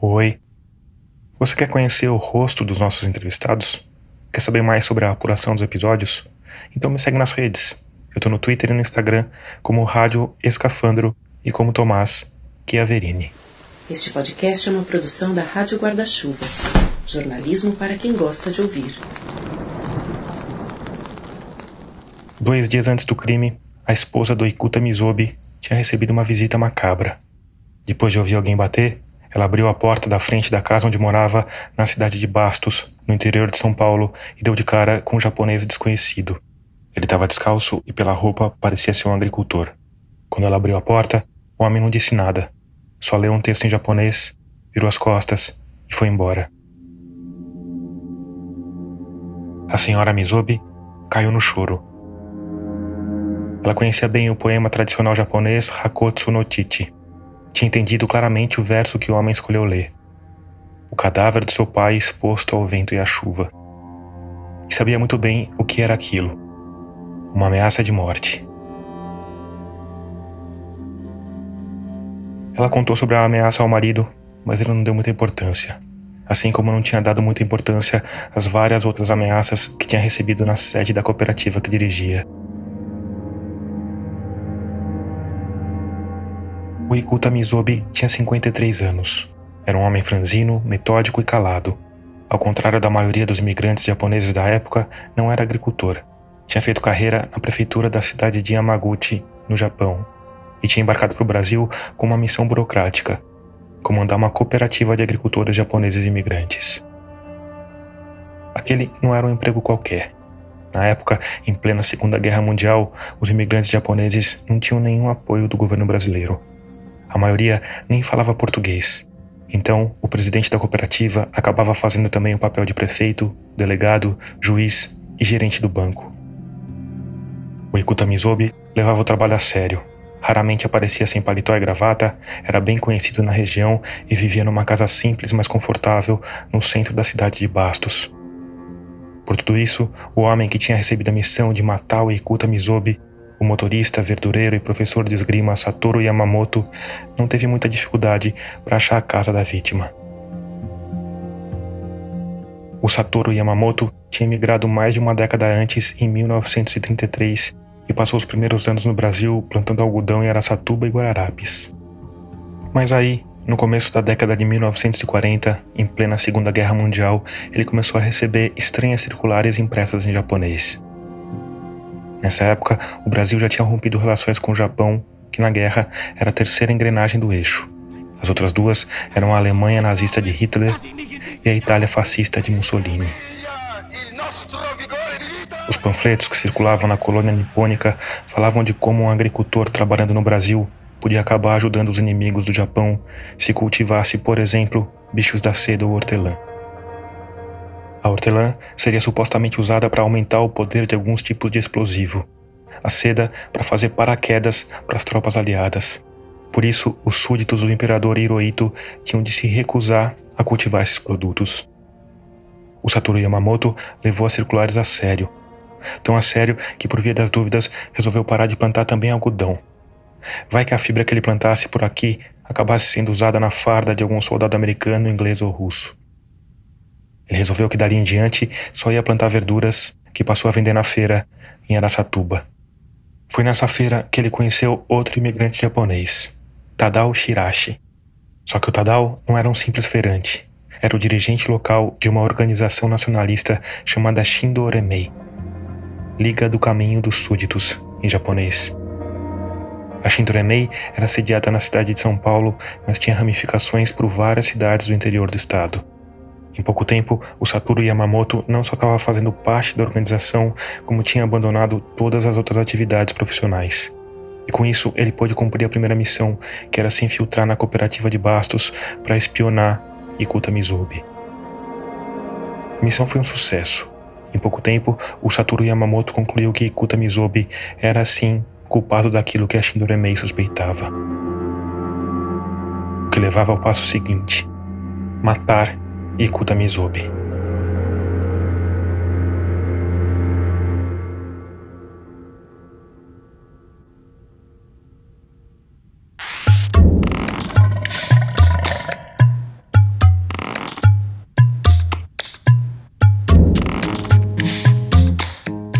Oi. Você quer conhecer o rosto dos nossos entrevistados? Quer saber mais sobre a apuração dos episódios? Então me segue nas redes. Eu tô no Twitter e no Instagram como Rádio Escafandro e como Tomás Chiaverini. Este podcast é uma produção da Rádio Guarda-Chuva. Jornalismo para quem gosta de ouvir. Dois dias antes do crime, a esposa do Ikuta Mizobi tinha recebido uma visita macabra. Depois de ouvir alguém bater, ela abriu a porta da frente da casa onde morava, na cidade de Bastos, no interior de São Paulo, e deu de cara com um japonês desconhecido. Ele estava descalço e pela roupa parecia ser um agricultor. Quando ela abriu a porta, o homem não disse nada. Só leu um texto em japonês, virou as costas e foi embora. A senhora Mizobi caiu no choro. Ela conhecia bem o poema tradicional japonês Hakotsu no Chichi. Tinha entendido claramente o verso que o homem escolheu ler. O cadáver de seu pai exposto ao vento e à chuva. E sabia muito bem o que era aquilo. Uma ameaça de morte. Ela contou sobre a ameaça ao marido, mas ele não deu muita importância. Assim como não tinha dado muita importância às várias outras ameaças que tinha recebido na sede da cooperativa que dirigia. O Ikuta Mizobi tinha 53 anos. Era um homem franzino, metódico e calado. Ao contrário da maioria dos imigrantes japoneses da época, não era agricultor. Tinha feito carreira na prefeitura da cidade de Yamaguchi, no Japão, e tinha embarcado para o Brasil com uma missão burocrática: comandar uma cooperativa de agricultores japoneses imigrantes. Aquele não era um emprego qualquer. Na época, em plena Segunda Guerra Mundial, os imigrantes japoneses não tinham nenhum apoio do governo brasileiro. A maioria nem falava português. Então, o presidente da cooperativa acabava fazendo também o papel de prefeito, delegado, juiz e gerente do banco. O Ikuta Mizobi levava o trabalho a sério. Raramente aparecia sem paletó e gravata, era bem conhecido na região e vivia numa casa simples, mas confortável, no centro da cidade de Bastos. Por tudo isso, o homem que tinha recebido a missão de matar o Ikuta Mizobi o motorista, verdureiro e professor de esgrima Satoru Yamamoto não teve muita dificuldade para achar a casa da vítima. O Satoru Yamamoto tinha emigrado mais de uma década antes, em 1933, e passou os primeiros anos no Brasil plantando algodão em Araçatuba e Guararapes. Mas aí, no começo da década de 1940, em plena Segunda Guerra Mundial, ele começou a receber estranhas circulares impressas em japonês. Nessa época, o Brasil já tinha rompido relações com o Japão, que na guerra era a terceira engrenagem do eixo. As outras duas eram a Alemanha nazista de Hitler e a Itália fascista de Mussolini. Os panfletos que circulavam na colônia nipônica falavam de como um agricultor trabalhando no Brasil podia acabar ajudando os inimigos do Japão se cultivasse, por exemplo, bichos da seda ou hortelã. A hortelã seria supostamente usada para aumentar o poder de alguns tipos de explosivo. A seda para fazer paraquedas para as tropas aliadas. Por isso, os súditos do imperador Hirohito tinham de se recusar a cultivar esses produtos. O Satoru Yamamoto levou as circulares a sério. Tão a sério que, por via das dúvidas, resolveu parar de plantar também algodão. Vai que a fibra que ele plantasse por aqui acabasse sendo usada na farda de algum soldado americano, inglês ou russo. Ele resolveu que dali em diante só ia plantar verduras que passou a vender na feira em Aracatuba. Foi nessa feira que ele conheceu outro imigrante japonês, Tadao Shirashi. Só que o Tadao não era um simples feirante, era o dirigente local de uma organização nacionalista chamada Shindo Oremei, Liga do Caminho dos Súditos, em japonês. A Shindoremei era sediada na cidade de São Paulo, mas tinha ramificações por várias cidades do interior do estado. Em pouco tempo, o Satoru Yamamoto não só estava fazendo parte da organização, como tinha abandonado todas as outras atividades profissionais. E com isso, ele pôde cumprir a primeira missão, que era se infiltrar na cooperativa de Bastos para espionar Ikuta Mizobi. A missão foi um sucesso. Em pouco tempo, o Satoru Yamamoto concluiu que Ikuta Mizobi era, sim, culpado daquilo que a Shindoremei suspeitava. O que levava ao passo seguinte: matar Ikuta Mizubi.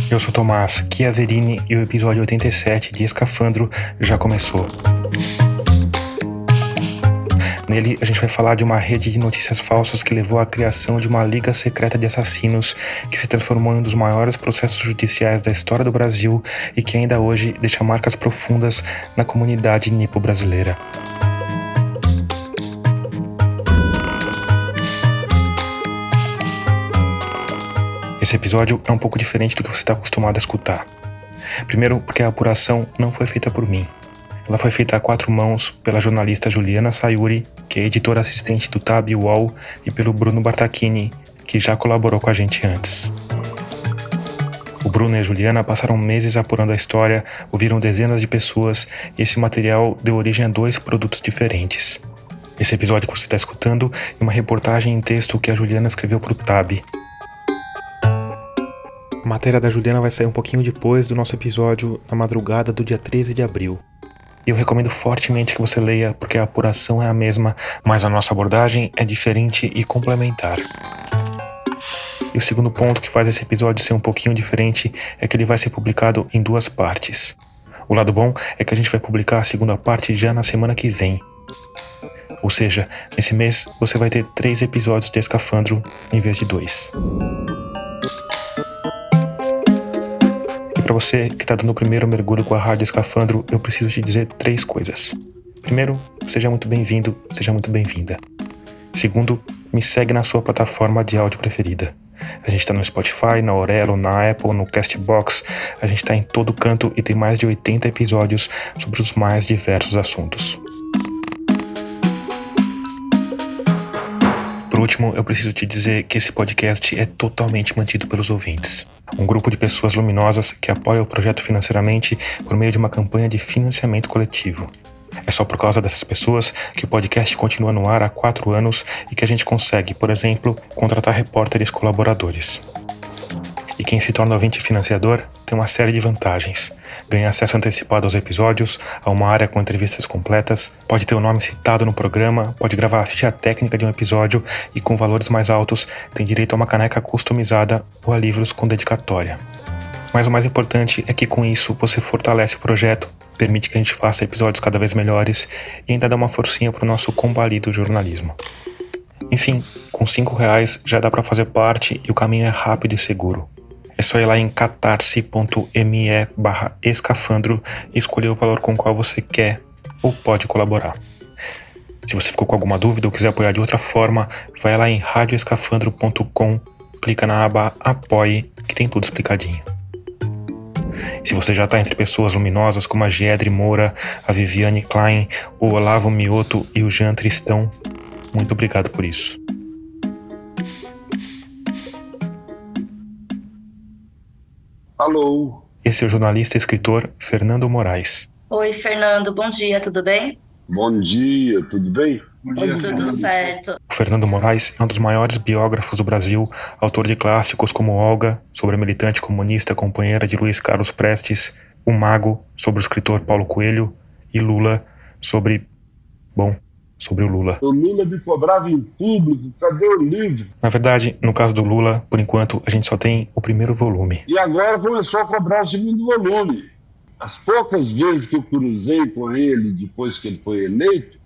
Eu sou Tomás Chiaverini e o episódio 87 de Escafandro já começou. Nele, a gente vai falar de uma rede de notícias falsas que levou à criação de uma liga secreta de assassinos que se transformou em um dos maiores processos judiciais da história do Brasil e que ainda hoje deixa marcas profundas na comunidade nipo-brasileira. Esse episódio é um pouco diferente do que você está acostumado a escutar. Primeiro, porque a apuração não foi feita por mim. Ela foi feita a quatro mãos pela jornalista Juliana Sayuri, que é editora assistente do Tab UOL, e pelo Bruno Bartachini, que já colaborou com a gente antes. O Bruno e a Juliana passaram meses apurando a história, ouviram dezenas de pessoas e esse material deu origem a dois produtos diferentes. Esse episódio que você está escutando é uma reportagem em texto que a Juliana escreveu para o Tab. A matéria da Juliana vai sair um pouquinho depois do nosso episódio, na madrugada do dia 13 de abril. Eu recomendo fortemente que você leia, porque a apuração é a mesma, mas a nossa abordagem é diferente e complementar. E o segundo ponto que faz esse episódio ser um pouquinho diferente é que ele vai ser publicado em duas partes. O lado bom é que a gente vai publicar a segunda parte já na semana que vem. Ou seja, nesse mês você vai ter três episódios de Escafandro em vez de dois. Para você que está dando o primeiro mergulho com a Rádio Escafandro, eu preciso te dizer três coisas. Primeiro, seja muito bem-vindo, seja muito bem-vinda. Segundo, me segue na sua plataforma de áudio preferida. A gente está no Spotify, na Aurelo, na Apple, no Castbox. A gente está em todo canto e tem mais de 80 episódios sobre os mais diversos assuntos. Por último, eu preciso te dizer que esse podcast é totalmente mantido pelos ouvintes um grupo de pessoas luminosas que apoia o projeto financeiramente por meio de uma campanha de financiamento coletivo. É só por causa dessas pessoas que o podcast continua no ar há quatro anos e que a gente consegue, por exemplo, contratar repórteres colaboradores. E quem se torna ouvinte financiador tem uma série de vantagens. Ganha acesso antecipado aos episódios, a uma área com entrevistas completas, pode ter o nome citado no programa, pode gravar a ficha técnica de um episódio e, com valores mais altos, tem direito a uma caneca customizada ou a livros com dedicatória. Mas o mais importante é que com isso você fortalece o projeto, permite que a gente faça episódios cada vez melhores e ainda dá uma forcinha para o nosso combalido jornalismo. Enfim, com 5 reais já dá para fazer parte e o caminho é rápido e seguro. É só ir lá em catarse.me barra escafandro e escolher o valor com o qual você quer ou pode colaborar. Se você ficou com alguma dúvida ou quiser apoiar de outra forma, vai lá em radioescafandro.com, clica na aba Apoie, que tem tudo explicadinho. Se você já está entre pessoas luminosas como a Giedre Moura, a Viviane Klein, o Olavo Mioto e o Jean Tristão, muito obrigado por isso. Alô. Esse é o jornalista e escritor Fernando Moraes. Oi, Fernando, bom dia, tudo bem? Bom dia, tudo bem? Bom dia, tudo Fernando. certo. O Fernando Moraes é um dos maiores biógrafos do Brasil, autor de clássicos como Olga, sobre a militante comunista companheira de Luiz Carlos Prestes, O Mago, sobre o escritor Paulo Coelho, e Lula, sobre. Bom, sobre o Lula. O Lula me cobrava em público, cadê o livro? Na verdade, no caso do Lula, por enquanto, a gente só tem o primeiro volume. E agora começou a cobrar o segundo volume. As poucas vezes que eu cruzei com ele depois que ele foi eleito,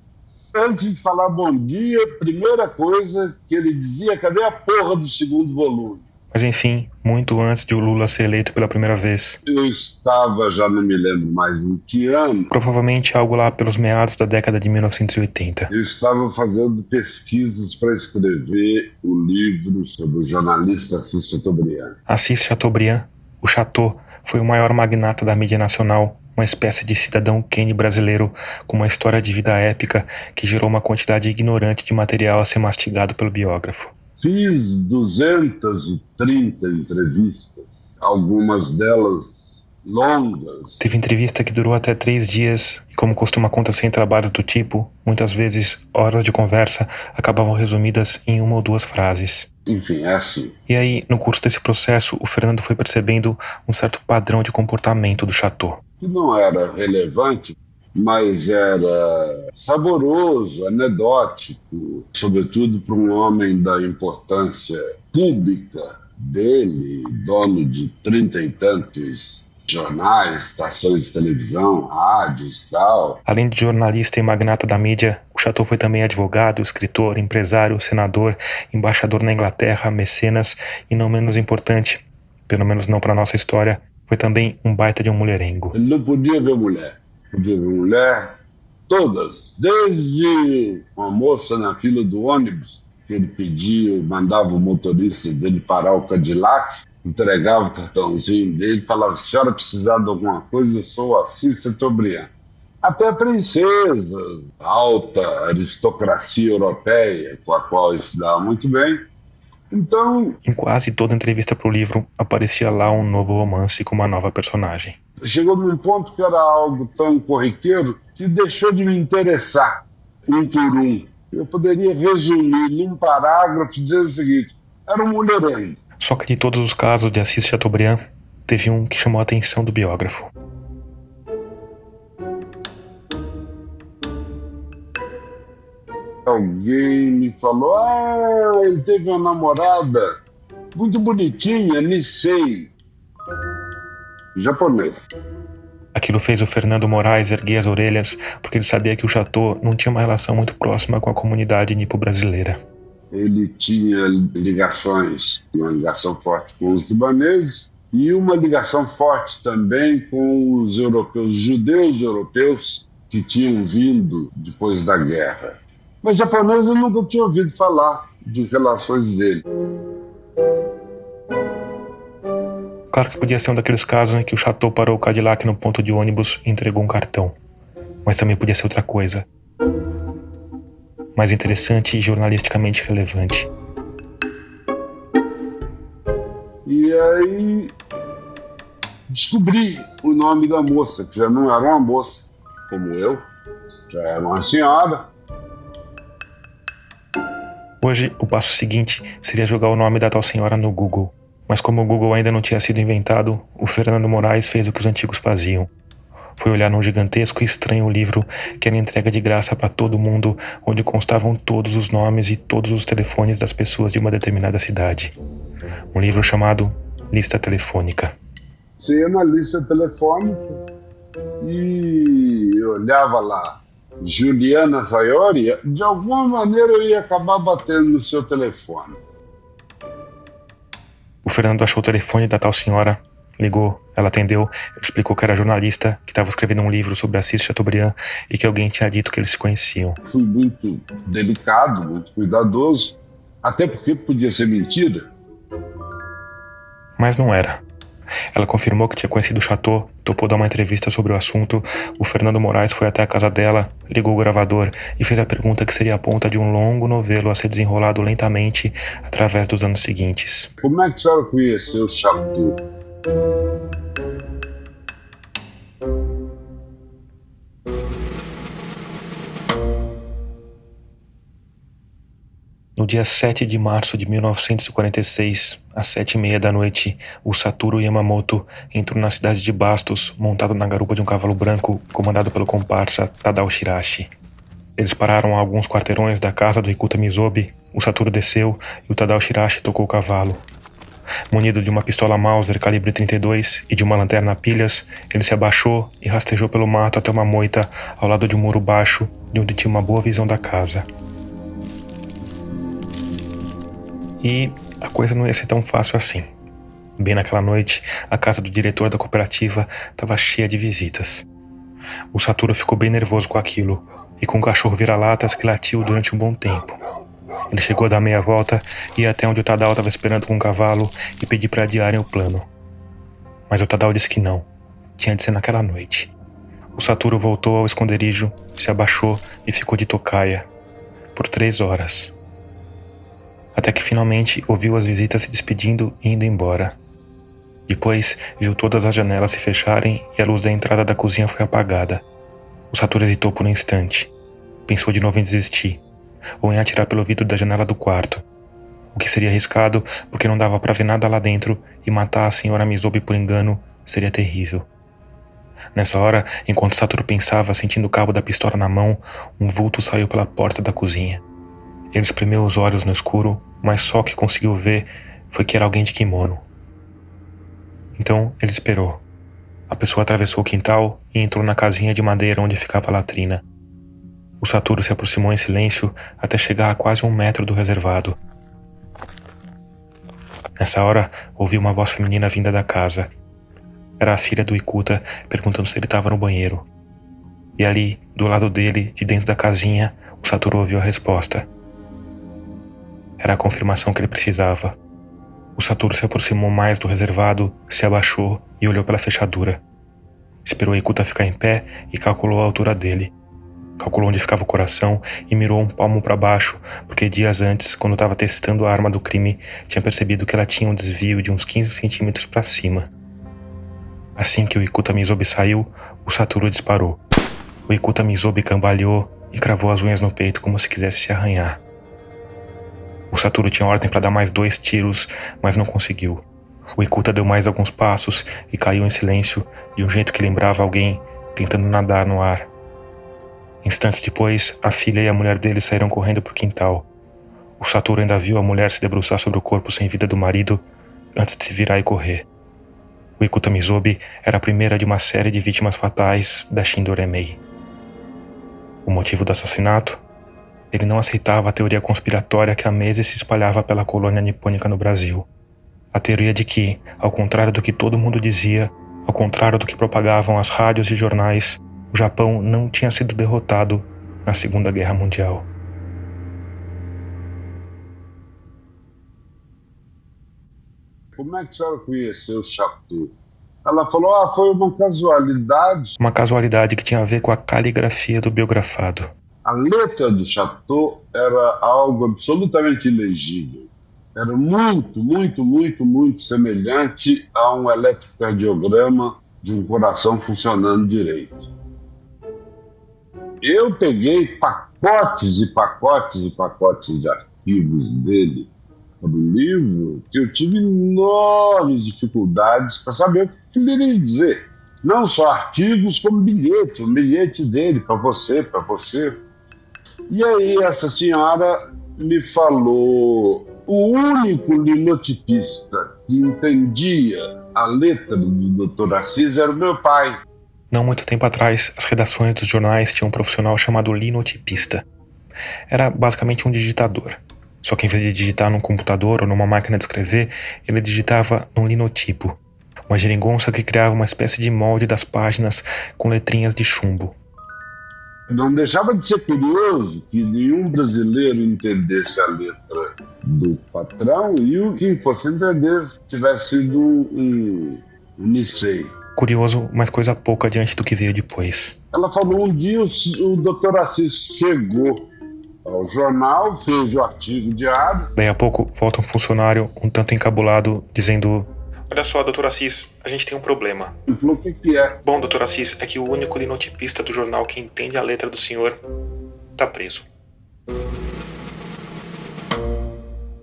antes de falar bom dia, primeira coisa que ele dizia, cadê a porra do segundo volume? Mas enfim, muito antes de o Lula ser eleito pela primeira vez. Eu estava, já não me lembro mais em que ano. Provavelmente algo lá pelos meados da década de 1980. Eu estava fazendo pesquisas para escrever o livro sobre o jornalista Assis Chateaubriand. Assis Chateaubriand, o Chateau, foi o maior magnata da mídia nacional, uma espécie de cidadão Kenny brasileiro com uma história de vida épica que gerou uma quantidade ignorante de material a ser mastigado pelo biógrafo. Fiz 230 entrevistas, algumas delas longas. Teve entrevista que durou até três dias, e como costuma acontecer em trabalhos do tipo, muitas vezes horas de conversa acabavam resumidas em uma ou duas frases. Enfim, é assim. E aí, no curso desse processo, o Fernando foi percebendo um certo padrão de comportamento do Chateau. Que não era relevante mas era saboroso, anedótico, sobretudo para um homem da importância pública dele, dono de trinta e tantos jornais, estações de televisão, rádios e tal. Além de jornalista e magnata da mídia, o Chateau foi também advogado, escritor, empresário, senador, embaixador na Inglaterra, mecenas e, não menos importante, pelo menos não para nossa história, foi também um baita de um mulherengo. Ele não podia ver mulher. Ver mulher, todas, desde uma moça na fila do ônibus, que ele pedia, mandava o motorista dele parar o Cadillac, entregava o cartãozinho dele, falava: se a senhora precisar de alguma coisa, eu sou Assis Chateaubriand. Até a princesa, alta aristocracia europeia, com a qual ele se dava muito bem. Então. Em quase toda entrevista para o livro, aparecia lá um novo romance com uma nova personagem. Chegou num ponto que era algo tão corriqueiro que deixou de me interessar um por um. Eu poderia resumir num parágrafo dizendo o seguinte: era um mulherengo. Só que de todos os casos de Assis Chateaubriand, teve um que chamou a atenção do biógrafo. Alguém me falou: Ah, ele teve uma namorada muito bonitinha, Nisei, japonês. Aquilo fez o Fernando Moraes erguer as orelhas, porque ele sabia que o Chateau não tinha uma relação muito próxima com a comunidade nipo-brasileira. Ele tinha ligações, uma ligação forte com os libaneses e uma ligação forte também com os europeus, judeus europeus que tinham vindo depois da guerra. Mas japonês eu nunca tinha ouvido falar de relações dele. Claro que podia ser um daqueles casos em que o Chateau parou o Cadillac no ponto de ônibus e entregou um cartão. Mas também podia ser outra coisa. Mais interessante e jornalisticamente relevante. E aí descobri o nome da moça, que já não era uma moça, como eu, já era uma senhora. Hoje, o passo seguinte seria jogar o nome da tal senhora no Google. Mas como o Google ainda não tinha sido inventado, o Fernando Moraes fez o que os antigos faziam. Foi olhar num gigantesco e estranho livro que era entrega de graça para todo mundo, onde constavam todos os nomes e todos os telefones das pessoas de uma determinada cidade. Um livro chamado Lista Telefônica. Você ia na lista telefônica e olhava lá Juliana Faiori, de alguma maneira eu ia acabar batendo no seu telefone. O Fernando achou o telefone da tal senhora, ligou, ela atendeu, explicou que era jornalista, que estava escrevendo um livro sobre Assis Chateaubriand e que alguém tinha dito que eles se conheciam. Fui muito delicado, muito cuidadoso, até porque podia ser mentira. Mas não era. Ela confirmou que tinha conhecido o Chateau, topou dar uma entrevista sobre o assunto. O Fernando Moraes foi até a casa dela, ligou o gravador e fez a pergunta que seria a ponta de um longo novelo a ser desenrolado lentamente através dos anos seguintes. Como é que a senhora conheceu o Chateau? No dia 7 de março de 1946, às sete e meia da noite, o Satoru Yamamoto entrou na cidade de Bastos, montado na garupa de um cavalo branco, comandado pelo comparsa Tadao Shirashi. Eles pararam a alguns quarteirões da casa do Ikuta Mizobi, o Satoru desceu e o Tadao Shirashi tocou o cavalo. Munido de uma pistola Mauser calibre 32 e de uma lanterna a pilhas, ele se abaixou e rastejou pelo mato até uma moita ao lado de um muro baixo, de onde tinha uma boa visão da casa. E a coisa não ia ser tão fácil assim. Bem naquela noite, a casa do diretor da cooperativa estava cheia de visitas. O Saturo ficou bem nervoso com aquilo e com o cachorro vira-latas que latiu durante um bom tempo. Ele chegou a dar meia volta e ia até onde o Tadal estava esperando com o cavalo e pedir para adiarem o plano. Mas o Tadal disse que não. Tinha de ser naquela noite. O Saturo voltou ao esconderijo, se abaixou e ficou de tocaia. Por três horas até que finalmente ouviu as visitas se despedindo e indo embora. Depois viu todas as janelas se fecharem e a luz da entrada da cozinha foi apagada. O Saturno hesitou por um instante. Pensou de novo em desistir, ou em atirar pelo vidro da janela do quarto. O que seria arriscado, porque não dava para ver nada lá dentro, e matar a senhora Mizobi por engano seria terrível. Nessa hora, enquanto Saturno pensava, sentindo o cabo da pistola na mão, um vulto saiu pela porta da cozinha. Ele espremeu os olhos no escuro, mas só o que conseguiu ver foi que era alguém de kimono. Então ele esperou. A pessoa atravessou o quintal e entrou na casinha de madeira onde ficava a latrina. O Saturo se aproximou em silêncio até chegar a quase um metro do reservado. Nessa hora, ouvi uma voz feminina vinda da casa. Era a filha do Ikuta perguntando se ele estava no banheiro. E ali, do lado dele, de dentro da casinha, o Saturo ouviu a resposta. Era a confirmação que ele precisava. O Saturo se aproximou mais do reservado, se abaixou e olhou pela fechadura. Esperou a Ikuta ficar em pé e calculou a altura dele. Calculou onde ficava o coração e mirou um palmo para baixo, porque dias antes, quando estava testando a arma do crime, tinha percebido que ela tinha um desvio de uns 15 centímetros para cima. Assim que o Ikuta Mizobi saiu, o Saturo disparou. O Ikuta Mizobi cambaleou e cravou as unhas no peito como se quisesse se arranhar. O Saturo tinha ordem para dar mais dois tiros, mas não conseguiu. O Ikuta deu mais alguns passos e caiu em silêncio, de um jeito que lembrava alguém tentando nadar no ar. Instantes depois, a filha e a mulher dele saíram correndo para o quintal. O Saturo ainda viu a mulher se debruçar sobre o corpo sem vida do marido antes de se virar e correr. O Ikuta Mizobi era a primeira de uma série de vítimas fatais da Shindoremei. O motivo do assassinato? Ele não aceitava a teoria conspiratória que há meses se espalhava pela colônia nipônica no Brasil. A teoria de que, ao contrário do que todo mundo dizia, ao contrário do que propagavam as rádios e jornais, o Japão não tinha sido derrotado na Segunda Guerra Mundial. Como é que a senhora conheceu o Chateau? Ela falou: ah, foi uma casualidade. Uma casualidade que tinha a ver com a caligrafia do biografado. A letra do Chateau era algo absolutamente ilegível. Era muito, muito, muito, muito semelhante a um eletrocardiograma de um coração funcionando direito. Eu peguei pacotes e pacotes e pacotes de arquivos dele para o livro que eu tive enormes dificuldades para saber o que ele iria dizer. Não só artigos, como bilhetes, um bilhete dele para você, para você. E aí essa senhora me falou o único linotipista que entendia a letra do Dr. Assis era o meu pai. Não muito tempo atrás, as redações dos jornais tinham um profissional chamado linotipista. Era basicamente um digitador. Só que em vez de digitar num computador ou numa máquina de escrever, ele digitava num linotipo, uma geringonça que criava uma espécie de molde das páginas com letrinhas de chumbo. Não deixava de ser curioso que nenhum brasileiro entendesse a letra do patrão e o que fosse entender tivesse sido um, um Nicei. Curioso, mas coisa pouca diante do que veio depois. Ela falou um dia o, o doutor Assis chegou ao jornal, fez o artigo diário. Daí a pouco volta um funcionário um tanto encabulado dizendo Olha só, doutor Assis, a gente tem um problema. Falou, o que, que é? Bom, doutor Assis, é que o único linotipista do jornal que entende a letra do senhor tá preso.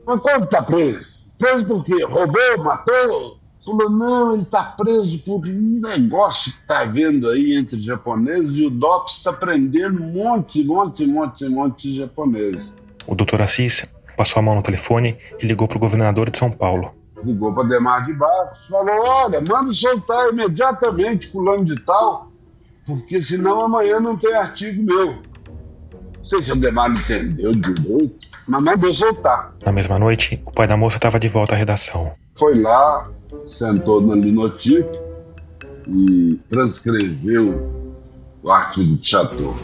Mas como tá preso? Preso por quê? Roubou, matou? Falou, não, ele tá preso por um negócio que tá havendo aí entre japoneses e o DOPS está prendendo um monte, monte, monte, monte de japoneses. O doutor Assis passou a mão no telefone e ligou pro governador de São Paulo ligou para Demar de Barros, falou: olha, manda soltar imediatamente fulano de tal, porque senão amanhã não tem artigo meu. Não sei se o Demar entendeu direito, mas mandou soltar. Na mesma noite, o pai da moça estava de volta à redação. Foi lá, sentou no linotipo e transcreveu o artigo de Chateau.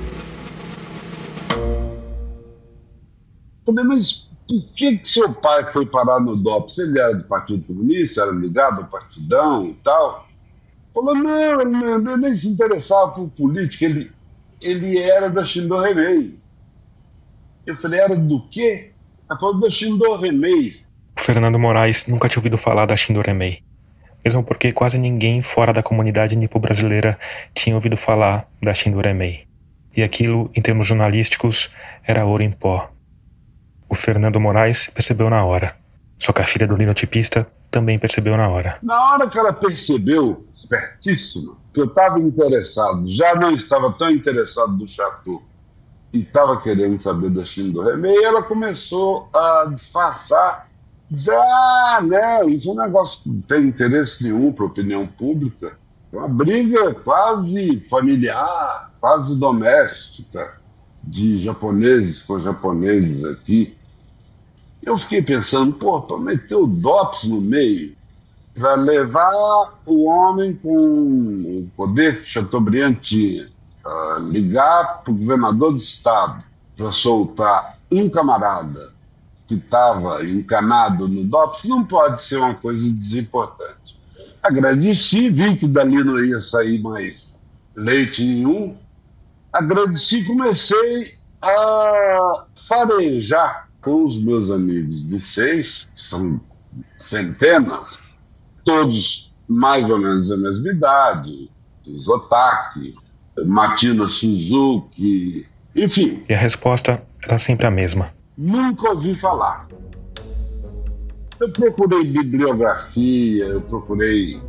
Falei, mas por que, que seu pai foi parar no DOPS? Ele era do Partido Comunista, era ligado ao partidão e tal. Falou, não, ele, ele nem se interessava por política, ele, ele era da Shindo Remei. Eu falei, era do quê? Ela falou, da Shindo Remei. Fernando Moraes nunca tinha ouvido falar da Shindo Remei. Mesmo porque quase ninguém fora da comunidade nipo-brasileira tinha ouvido falar da Shindo Remei. E aquilo, em termos jornalísticos, era ouro em pó. O Fernando Moraes percebeu na hora. Só que a filha do linotipista também percebeu na hora. Na hora que ela percebeu, espertíssima, que eu estava interessado, já não estava tão interessado do Chateau e estava querendo saber da China do Remei, ela começou a disfarçar Dizer, ah, não, isso é um negócio que não tem interesse nenhum para a opinião pública. É uma briga quase familiar, quase doméstica, de japoneses com japoneses aqui. Eu fiquei pensando, pô, para meter o DOPS no meio, para levar o homem com o poder que Chateaubriand tinha, ligar para o governador do estado para soltar um camarada que estava encanado no DOPS, não pode ser uma coisa desimportante. Agradeci, vi que dali não ia sair mais leite nenhum. Agradeci comecei a farejar com os meus amigos de seis, que são centenas, todos mais ou menos da mesma idade, Zotaki, Matina Suzuki, enfim. E a resposta era sempre a mesma. Nunca ouvi falar. Eu procurei bibliografia, eu procurei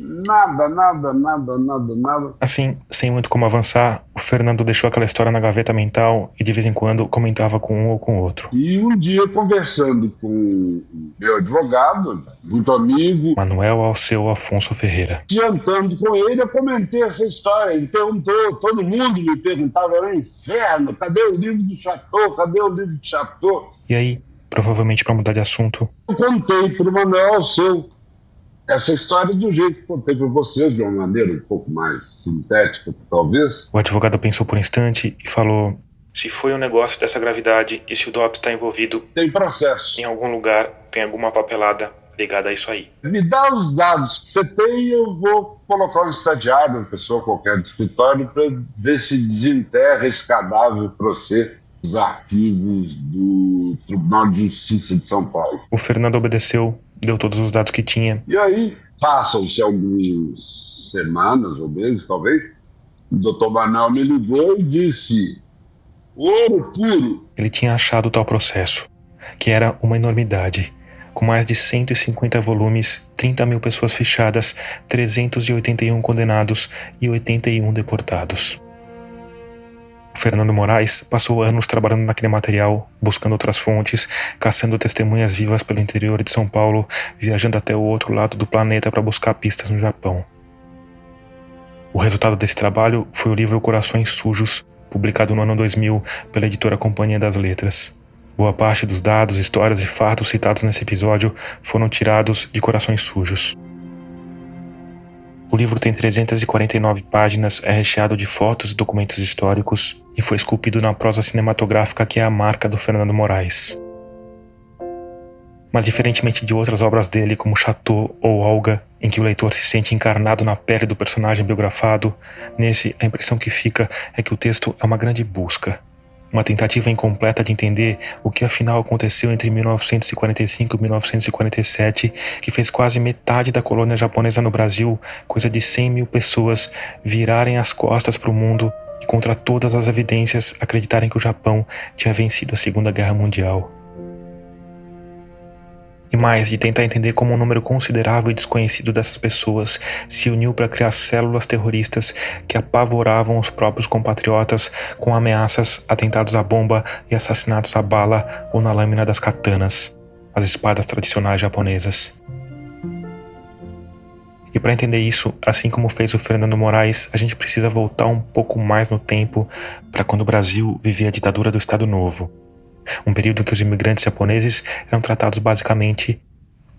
Nada, nada, nada, nada, nada. Assim, sem muito como avançar, o Fernando deixou aquela história na gaveta mental e de vez em quando comentava com um ou com outro. E um dia, conversando com meu advogado, muito amigo, Manuel Alceu Afonso Ferreira. Jantando com ele, eu comentei essa história. Ele perguntou, todo mundo me perguntava, era um inferno, cadê o livro do Chateau? Cadê o livro do Chateau? E aí, provavelmente para mudar de assunto, eu contei para o Manuel Alceu essa história do jeito que contei para vocês, de uma maneira um pouco mais sintética, talvez. O advogado pensou por um instante e falou: Se foi um negócio dessa gravidade e se o DOPS está envolvido. Tem processo. Em algum lugar tem alguma papelada ligada a isso aí. Me dá os dados que você tem e eu vou colocar um estagiário, uma pessoa qualquer do escritório, para ver se desenterra esse cadáver para você os arquivos do Tribunal de Justiça de São Paulo. O Fernando obedeceu deu todos os dados que tinha. E aí, passam-se algumas semanas ou meses, talvez, o doutor Manuel me ligou e disse: ouro puro. Ele tinha achado tal processo, que era uma enormidade. Com mais de 150 volumes, 30 mil pessoas fichadas, 381 condenados e 81 deportados. Fernando Moraes passou anos trabalhando naquele material, buscando outras fontes, caçando testemunhas vivas pelo interior de São Paulo, viajando até o outro lado do planeta para buscar pistas no Japão. O resultado desse trabalho foi o livro Corações Sujos, publicado no ano 2000 pela editora Companhia das Letras. Boa parte dos dados, histórias e fatos citados nesse episódio foram tirados de Corações Sujos. O livro tem 349 páginas, é recheado de fotos e documentos históricos e foi esculpido na prosa cinematográfica que é a marca do Fernando Moraes. Mas diferentemente de outras obras dele, como Chateau ou Olga, em que o leitor se sente encarnado na pele do personagem biografado, nesse a impressão que fica é que o texto é uma grande busca, uma tentativa incompleta de entender o que afinal aconteceu entre 1945 e 1947, que fez quase metade da colônia japonesa no Brasil, coisa de 100 mil pessoas, virarem as costas para o mundo e, contra todas as evidências, acreditarem que o Japão tinha vencido a Segunda Guerra Mundial e mais de tentar entender como um número considerável e desconhecido dessas pessoas se uniu para criar células terroristas que apavoravam os próprios compatriotas com ameaças, atentados à bomba e assassinatos à bala ou na lâmina das katanas, as espadas tradicionais japonesas. E para entender isso, assim como fez o Fernando Moraes, a gente precisa voltar um pouco mais no tempo para quando o Brasil vivia a ditadura do Estado Novo um período em que os imigrantes japoneses eram tratados basicamente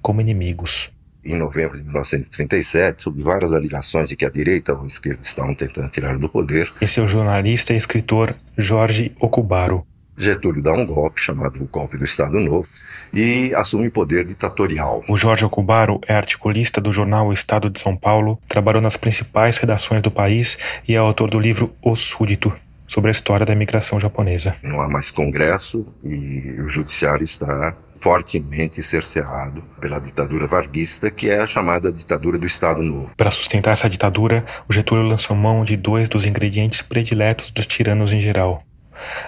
como inimigos. Em novembro de 1937, sob várias alegações de que a direita ou a esquerda estavam tentando tirar do poder. Esse é o jornalista e escritor Jorge Okubaro. Getúlio dá um golpe, chamado o Golpe do Estado Novo, e assume o poder ditatorial. O Jorge Okubaro é articulista do jornal O Estado de São Paulo, trabalhou nas principais redações do país e é autor do livro O Súdito, sobre a história da imigração japonesa. Não há mais congresso e o judiciário está fortemente cerceado pela ditadura varguista, que é a chamada ditadura do Estado Novo. Para sustentar essa ditadura, o Getúlio lançou mão de dois dos ingredientes prediletos dos tiranos em geral: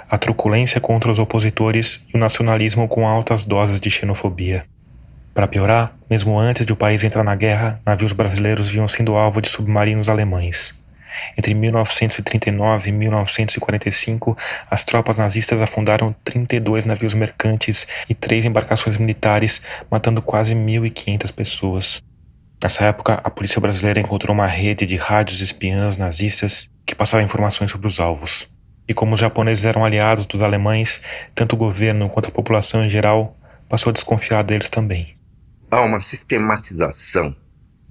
a truculência contra os opositores e o nacionalismo com altas doses de xenofobia. Para piorar, mesmo antes de o país entrar na guerra, navios brasileiros vinham sendo alvo de submarinos alemães. Entre 1939 e 1945, as tropas nazistas afundaram 32 navios mercantes e três embarcações militares, matando quase 1.500 pessoas. Nessa época, a polícia brasileira encontrou uma rede de rádios espiãs nazistas que passava informações sobre os alvos. E como os japoneses eram aliados dos alemães, tanto o governo quanto a população em geral passou a desconfiar deles também. Há uma sistematização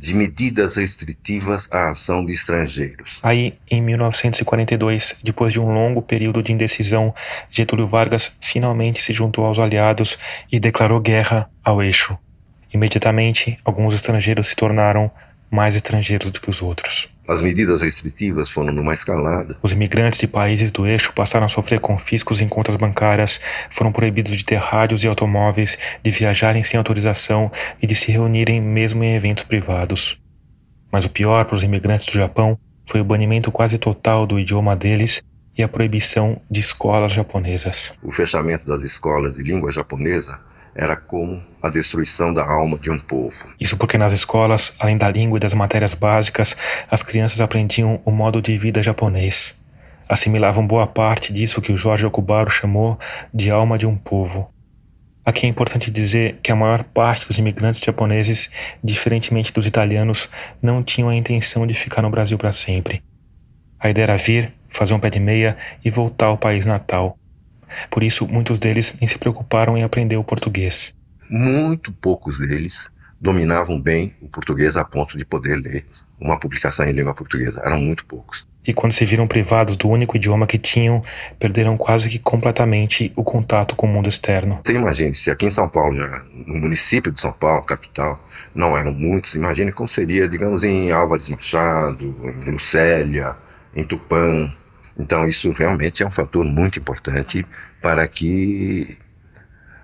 de medidas restritivas à ação de estrangeiros. Aí, em 1942, depois de um longo período de indecisão, Getúlio Vargas finalmente se juntou aos aliados e declarou guerra ao eixo. Imediatamente, alguns estrangeiros se tornaram mais estrangeiros do que os outros. As medidas restritivas foram numa escalada. Os imigrantes de países do eixo passaram a sofrer confiscos em contas bancárias, foram proibidos de ter rádios e automóveis, de viajarem sem autorização e de se reunirem mesmo em eventos privados. Mas o pior para os imigrantes do Japão foi o banimento quase total do idioma deles e a proibição de escolas japonesas. O fechamento das escolas de língua japonesa era como a destruição da alma de um povo. Isso porque nas escolas, além da língua e das matérias básicas, as crianças aprendiam o modo de vida japonês. Assimilavam boa parte disso que o Jorge Okubaro chamou de alma de um povo. Aqui é importante dizer que a maior parte dos imigrantes japoneses, diferentemente dos italianos, não tinham a intenção de ficar no Brasil para sempre. A ideia era vir, fazer um pé de meia e voltar ao país natal. Por isso, muitos deles nem se preocuparam em aprender o português. Muito poucos deles dominavam bem o português a ponto de poder ler uma publicação em língua portuguesa. Eram muito poucos. E quando se viram privados do único idioma que tinham, perderam quase que completamente o contato com o mundo externo. Você imagine, se aqui em São Paulo, no município de São Paulo, capital, não eram muitos, imagine como seria, digamos, em Álvares Machado, em Lucélia, em Tupã, então, isso realmente é um fator muito importante para que.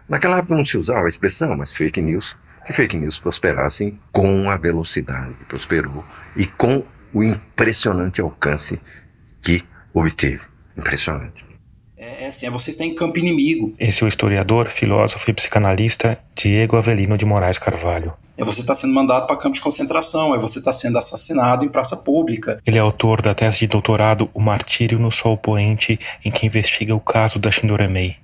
Naquela época não se usava a expressão, mas fake news, que fake news prosperassem com a velocidade que prosperou e com o impressionante alcance que obteve. Impressionante. É, é assim, é você está em campo inimigo. Esse é o historiador, filósofo e psicanalista Diego Avelino de Moraes Carvalho é você estar tá sendo mandado para campo de concentração, é você estar tá sendo assassinado em praça pública. Ele é autor da tese de doutorado O Martírio no Sol Poente, em que investiga o caso da Shindoremei.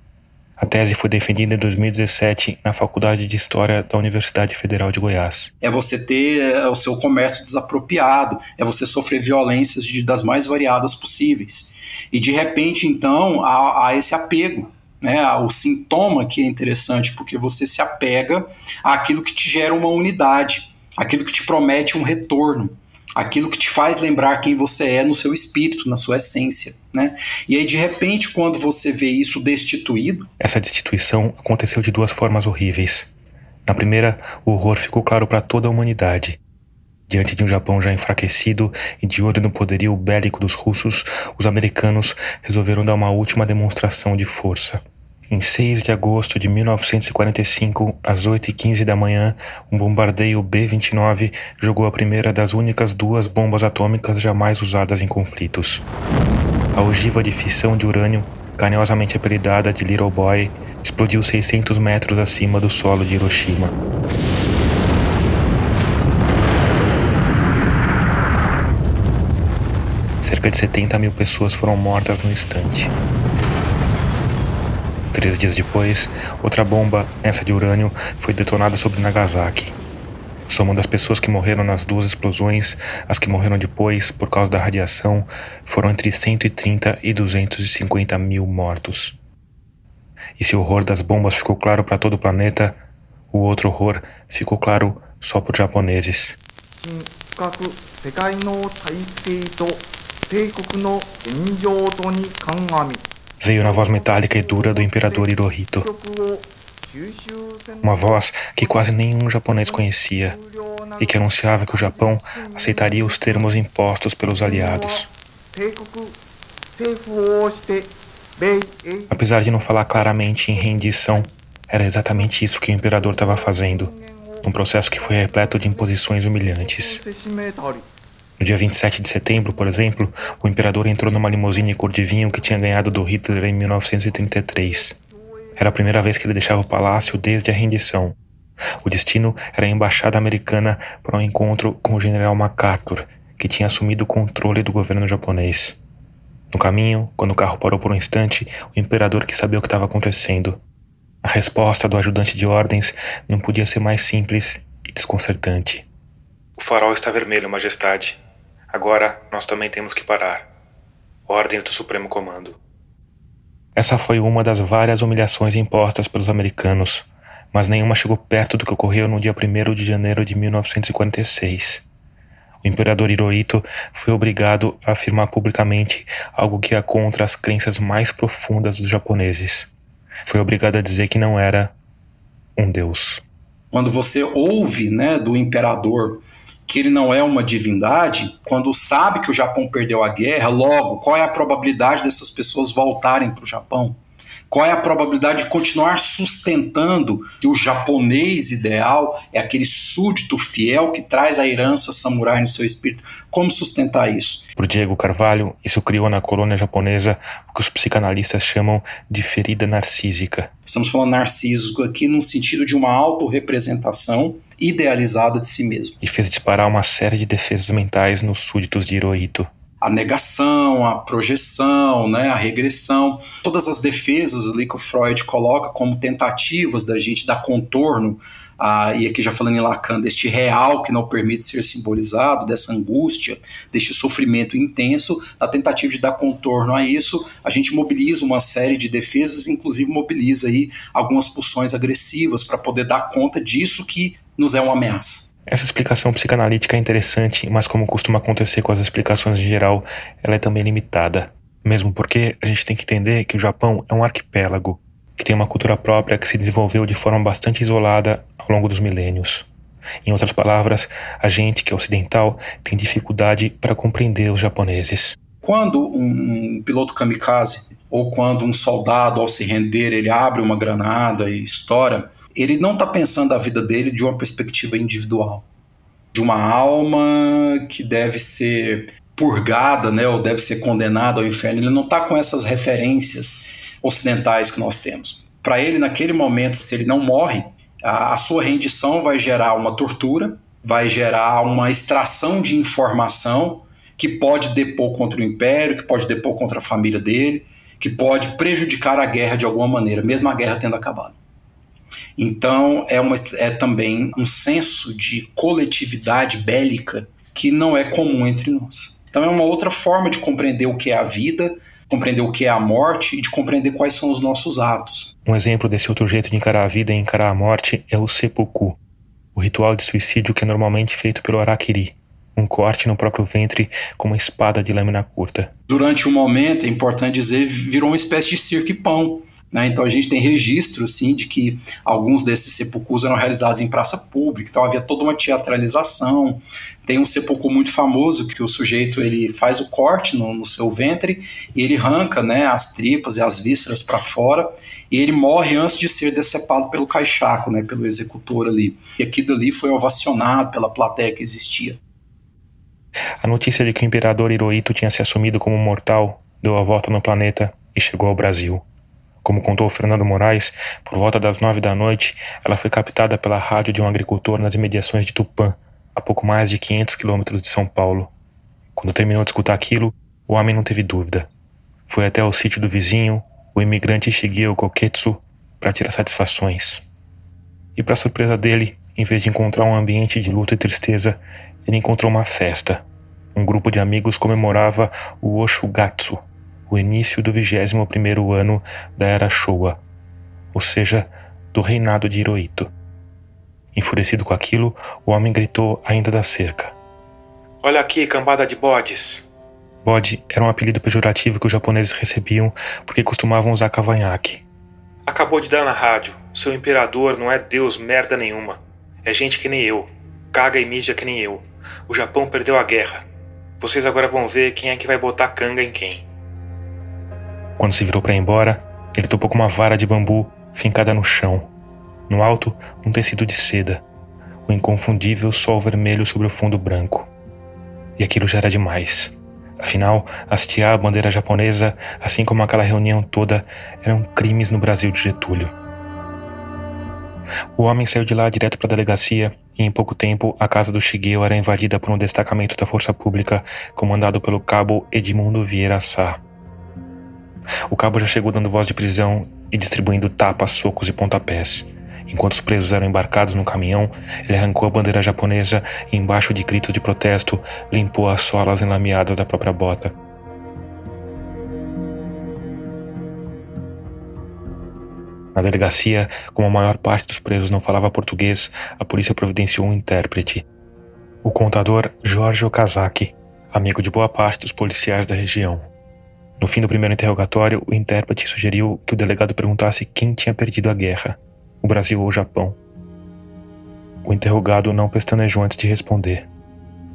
A tese foi defendida em 2017 na Faculdade de História da Universidade Federal de Goiás. É você ter é, o seu comércio desapropriado, é você sofrer violências de, das mais variadas possíveis. E de repente, então, há, há esse apego né, o sintoma que é interessante, porque você se apega àquilo que te gera uma unidade, aquilo que te promete um retorno, aquilo que te faz lembrar quem você é no seu espírito, na sua essência. Né? E aí, de repente, quando você vê isso destituído. Essa destituição aconteceu de duas formas horríveis. Na primeira, o horror ficou claro para toda a humanidade. Diante de um Japão já enfraquecido e de olho no poderio bélico dos russos, os americanos resolveram dar uma última demonstração de força. Em 6 de agosto de 1945, às 8h15 da manhã, um bombardeio B-29 jogou a primeira das únicas duas bombas atômicas jamais usadas em conflitos. A ogiva de fissão de urânio, carinhosamente apelidada de Little Boy, explodiu 600 metros acima do solo de Hiroshima. Cerca de 70 mil pessoas foram mortas no instante. Três dias depois, outra bomba, essa de urânio, foi detonada sobre Nagasaki. Somando as pessoas que morreram nas duas explosões, as que morreram depois por causa da radiação, foram entre 130 e 250 mil mortos. E se o horror das bombas ficou claro para todo o planeta, o outro horror ficou claro só para os japoneses veio na voz metálica e dura do imperador Hirohito. Uma voz que quase nenhum japonês conhecia e que anunciava que o Japão aceitaria os termos impostos pelos aliados. Apesar de não falar claramente em rendição, era exatamente isso que o imperador estava fazendo, um processo que foi repleto de imposições humilhantes. No dia 27 de setembro, por exemplo, o imperador entrou numa limusine cor de vinho que tinha ganhado do Hitler em 1933. Era a primeira vez que ele deixava o palácio desde a rendição. O destino era a embaixada americana para um encontro com o general MacArthur, que tinha assumido o controle do governo japonês. No caminho, quando o carro parou por um instante, o imperador quis saber o que estava acontecendo. A resposta do ajudante de ordens não podia ser mais simples e desconcertante. O farol está vermelho, Majestade. Agora nós também temos que parar. Ordens do Supremo Comando. Essa foi uma das várias humilhações impostas pelos americanos, mas nenhuma chegou perto do que ocorreu no dia 1 de janeiro de 1946. O imperador Hirohito foi obrigado a afirmar publicamente algo que ia contra as crenças mais profundas dos japoneses. Foi obrigado a dizer que não era um deus. Quando você ouve, né, do imperador que ele não é uma divindade, quando sabe que o Japão perdeu a guerra, logo, qual é a probabilidade dessas pessoas voltarem para o Japão? Qual é a probabilidade de continuar sustentando que o japonês ideal é aquele súdito fiel que traz a herança samurai no seu espírito? Como sustentar isso? Por Diego Carvalho, isso criou na colônia japonesa o que os psicanalistas chamam de ferida narcísica. Estamos falando narcísico aqui no sentido de uma autorrepresentação idealizada de si mesmo. E fez disparar uma série de defesas mentais nos súditos de Hirohito a negação, a projeção, né, a regressão, todas as defesas ali que o Freud coloca como tentativas da gente dar contorno, a, e aqui já falando em Lacan, deste real que não permite ser simbolizado, dessa angústia, deste sofrimento intenso, na tentativa de dar contorno a isso, a gente mobiliza uma série de defesas, inclusive mobiliza aí algumas pulsões agressivas para poder dar conta disso que nos é uma ameaça. Essa explicação psicanalítica é interessante, mas como costuma acontecer com as explicações em geral, ela é também limitada. Mesmo porque a gente tem que entender que o Japão é um arquipélago, que tem uma cultura própria que se desenvolveu de forma bastante isolada ao longo dos milênios. Em outras palavras, a gente, que é ocidental, tem dificuldade para compreender os japoneses. Quando um, um piloto kamikaze ou quando um soldado, ao se render, ele abre uma granada e estoura, ele não está pensando a vida dele de uma perspectiva individual, de uma alma que deve ser purgada, né, ou deve ser condenada ao inferno. Ele não está com essas referências ocidentais que nós temos. Para ele, naquele momento, se ele não morre, a, a sua rendição vai gerar uma tortura, vai gerar uma extração de informação que pode depor contra o império, que pode depor contra a família dele, que pode prejudicar a guerra de alguma maneira, mesmo a guerra tendo acabado. Então, é, uma, é também um senso de coletividade bélica que não é comum entre nós. Então, é uma outra forma de compreender o que é a vida, compreender o que é a morte e de compreender quais são os nossos atos. Um exemplo desse outro jeito de encarar a vida e encarar a morte é o seppuku, o ritual de suicídio que é normalmente feito pelo Arakiri, um corte no próprio ventre com uma espada de lâmina curta. Durante um momento, é importante dizer, virou uma espécie de circo e pão. Né? Então a gente tem registro sim, de que alguns desses sepulcros eram realizados em praça pública, então havia toda uma teatralização. Tem um sepulcro muito famoso que o sujeito ele faz o corte no, no seu ventre e ele arranca né, as tripas e as vísceras para fora e ele morre antes de ser decepado pelo caixaco, né, pelo executor ali. E aquilo ali foi ovacionado pela plateia que existia. A notícia de que o imperador Hirohito tinha se assumido como mortal deu a volta no planeta e chegou ao Brasil. Como contou Fernando Moraes, por volta das nove da noite, ela foi captada pela rádio de um agricultor nas imediações de Tupã, a pouco mais de 500 quilômetros de São Paulo. Quando terminou de escutar aquilo, o homem não teve dúvida. Foi até o sítio do vizinho, o imigrante Shigeo Koketsu, para tirar satisfações. E para surpresa dele, em vez de encontrar um ambiente de luta e tristeza, ele encontrou uma festa. Um grupo de amigos comemorava o Oshugatsu, o início do 21º ano da Era Showa, ou seja, do reinado de Hirohito. Enfurecido com aquilo, o homem gritou ainda da cerca. Olha aqui, cambada de bodes! Bode era um apelido pejorativo que os japoneses recebiam porque costumavam usar cavanhaque. Acabou de dar na rádio. Seu imperador não é deus merda nenhuma. É gente que nem eu. Caga e mija que nem eu. O Japão perdeu a guerra. Vocês agora vão ver quem é que vai botar canga em quem. Quando se virou para ir embora, ele topou com uma vara de bambu fincada no chão. No alto, um tecido de seda, o inconfundível sol vermelho sobre o fundo branco. E aquilo já era demais. Afinal, hastear a bandeira japonesa, assim como aquela reunião toda, eram crimes no Brasil de Getúlio. O homem saiu de lá direto para a delegacia e em pouco tempo a casa do Shigeo era invadida por um destacamento da Força Pública comandado pelo cabo Edmundo Vieira Sá. O cabo já chegou dando voz de prisão e distribuindo tapas, socos e pontapés. Enquanto os presos eram embarcados no caminhão, ele arrancou a bandeira japonesa e, embaixo de gritos de protesto, limpou as solas enlameadas da própria bota. Na delegacia, como a maior parte dos presos não falava português, a polícia providenciou um intérprete. O contador Jorge Okazaki, amigo de boa parte dos policiais da região. No fim do primeiro interrogatório, o intérprete sugeriu que o delegado perguntasse quem tinha perdido a guerra, o Brasil ou o Japão. O interrogado não pestanejou antes de responder.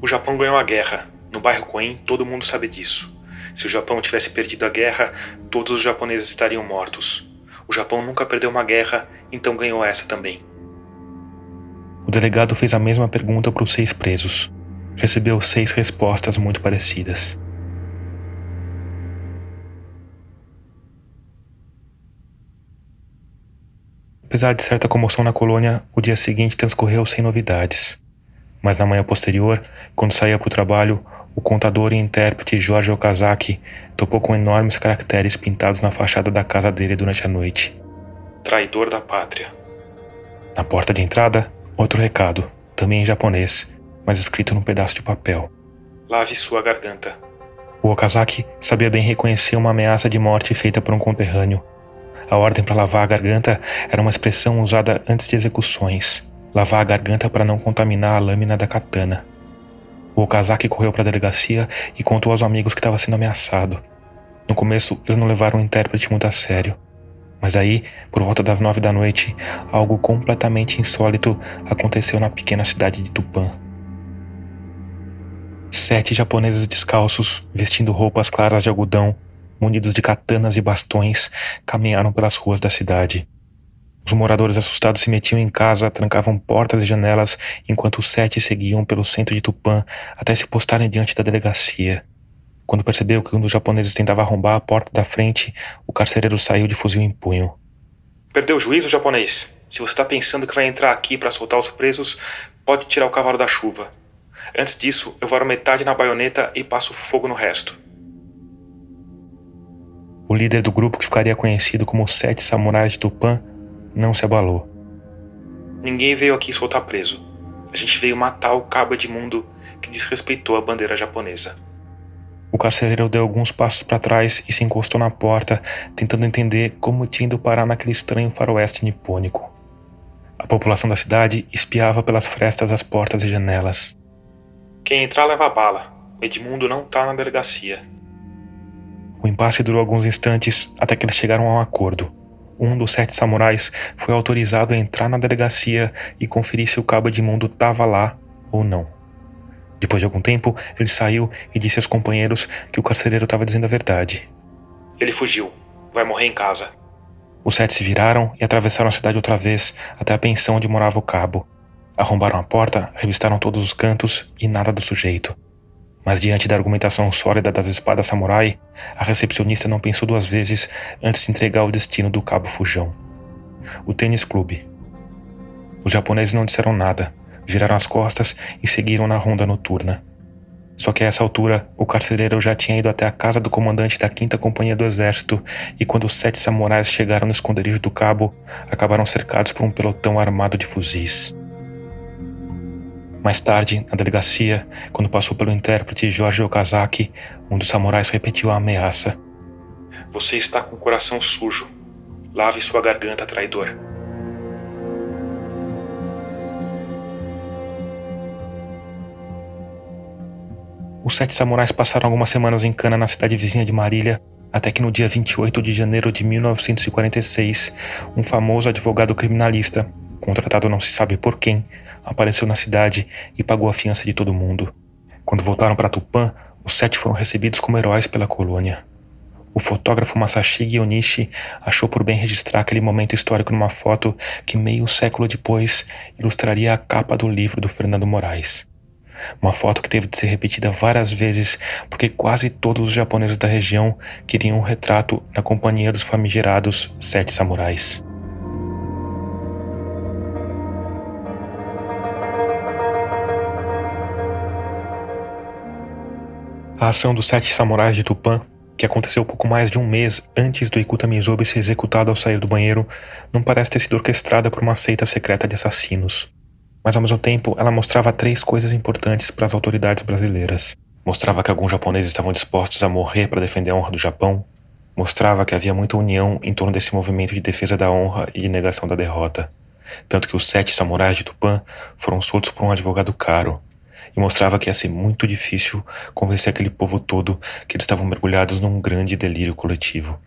O Japão ganhou a guerra. No bairro Koen, todo mundo sabe disso. Se o Japão tivesse perdido a guerra, todos os japoneses estariam mortos. O Japão nunca perdeu uma guerra, então ganhou essa também. O delegado fez a mesma pergunta para os seis presos. Recebeu seis respostas muito parecidas. Apesar de certa comoção na colônia, o dia seguinte transcorreu sem novidades. Mas na manhã posterior, quando saía para o trabalho, o contador e intérprete Jorge Okazaki topou com enormes caracteres pintados na fachada da casa dele durante a noite. Traidor da pátria. Na porta de entrada, outro recado, também em japonês, mas escrito num pedaço de papel. Lave sua garganta. O Okazaki sabia bem reconhecer uma ameaça de morte feita por um conterrâneo. A ordem para lavar a garganta era uma expressão usada antes de execuções. Lavar a garganta para não contaminar a lâmina da katana. O Okazaki correu para a delegacia e contou aos amigos que estava sendo ameaçado. No começo, eles não levaram o intérprete muito a sério. Mas aí, por volta das nove da noite, algo completamente insólito aconteceu na pequena cidade de Tupã. Sete japoneses descalços, vestindo roupas claras de algodão, munidos de katanas e bastões, caminharam pelas ruas da cidade. Os moradores assustados se metiam em casa, trancavam portas e janelas, enquanto os sete seguiam pelo centro de Tupã até se postarem diante da delegacia. Quando percebeu que um dos japoneses tentava arrombar a porta da frente, o carcereiro saiu de fuzil em punho. Perdeu o juízo, japonês? Se você está pensando que vai entrar aqui para soltar os presos, pode tirar o cavalo da chuva. Antes disso, eu varo metade na baioneta e passo fogo no resto. O líder do grupo que ficaria conhecido como os Sete Samurais de Tupã não se abalou. Ninguém veio aqui soltar preso. A gente veio matar o cabo Edmundo que desrespeitou a bandeira japonesa. O carcereiro deu alguns passos para trás e se encostou na porta, tentando entender como tinha ido parar naquele estranho faroeste nipônico. A população da cidade espiava pelas frestas das portas e janelas. Quem entrar leva bala. O Edmundo não tá na delegacia. O impasse durou alguns instantes até que eles chegaram a um acordo um dos sete samurais foi autorizado a entrar na delegacia e conferir se o cabo Edmundo estava lá ou não. Depois de algum tempo, ele saiu e disse aos companheiros que o carcereiro estava dizendo a verdade. Ele fugiu. Vai morrer em casa. Os sete se viraram e atravessaram a cidade outra vez até a pensão onde morava o cabo. Arrombaram a porta, revistaram todos os cantos e nada do sujeito. Mas diante da argumentação sólida das espadas samurai, a recepcionista não pensou duas vezes antes de entregar o destino do cabo Fujão. O tênis clube. Os japoneses não disseram nada, viraram as costas e seguiram na ronda noturna. Só que a essa altura, o carcereiro já tinha ido até a casa do comandante da quinta companhia do exército, e quando os sete samurais chegaram no esconderijo do cabo, acabaram cercados por um pelotão armado de fuzis. Mais tarde, na delegacia, quando passou pelo intérprete Jorge Okazaki, um dos samurais repetiu a ameaça. Você está com o coração sujo. Lave sua garganta, traidor. Os sete samurais passaram algumas semanas em cana na cidade vizinha de Marília, até que no dia 28 de janeiro de 1946, um famoso advogado criminalista, contratado não se sabe por quem, apareceu na cidade e pagou a fiança de todo mundo. Quando voltaram para Tupã, os sete foram recebidos como heróis pela colônia. O fotógrafo Masashige Onishi achou por bem registrar aquele momento histórico numa foto que meio século depois ilustraria a capa do livro do Fernando Moraes. Uma foto que teve de ser repetida várias vezes porque quase todos os japoneses da região queriam um retrato na companhia dos famigerados Sete Samurais. A ação dos sete samurais de Tupã, que aconteceu pouco mais de um mês antes do Ikuta Mizobe ser executado ao sair do banheiro, não parece ter sido orquestrada por uma seita secreta de assassinos. Mas ao mesmo tempo, ela mostrava três coisas importantes para as autoridades brasileiras. Mostrava que alguns japoneses estavam dispostos a morrer para defender a honra do Japão. Mostrava que havia muita união em torno desse movimento de defesa da honra e de negação da derrota. Tanto que os sete samurais de Tupã foram soltos por um advogado caro, e mostrava que ia ser muito difícil convencer aquele povo todo que eles estavam mergulhados num grande delírio coletivo.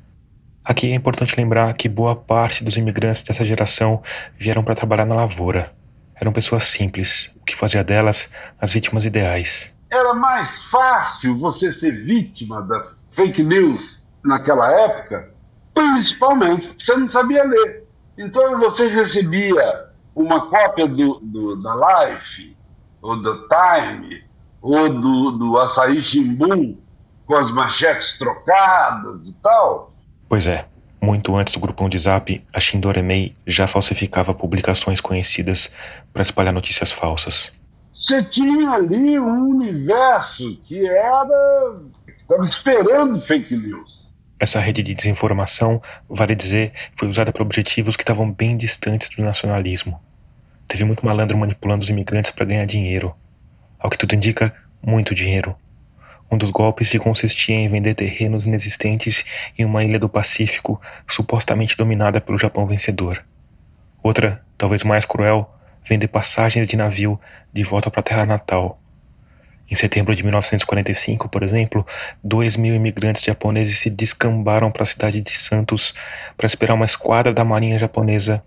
Aqui é importante lembrar que boa parte dos imigrantes dessa geração vieram para trabalhar na lavoura. Eram pessoas simples, o que fazia delas as vítimas ideais. Era mais fácil você ser vítima da fake news naquela época, principalmente porque você não sabia ler. Então você recebia uma cópia do, do da Life ou do Time, ou do, do Açaí Chimbum, com as manchetes trocadas e tal. Pois é, muito antes do grupão de zap, a Shindoremei já falsificava publicações conhecidas para espalhar notícias falsas. Você tinha ali um universo que era. estava esperando fake news. Essa rede de desinformação, vale dizer, foi usada para objetivos que estavam bem distantes do nacionalismo. Teve muito malandro manipulando os imigrantes para ganhar dinheiro. Ao que tudo indica, muito dinheiro. Um dos golpes se consistia em vender terrenos inexistentes em uma ilha do Pacífico supostamente dominada pelo Japão vencedor. Outra, talvez mais cruel, vender passagens de navio de volta para a terra natal. Em setembro de 1945, por exemplo, dois mil imigrantes japoneses se descambaram para a cidade de Santos para esperar uma esquadra da marinha japonesa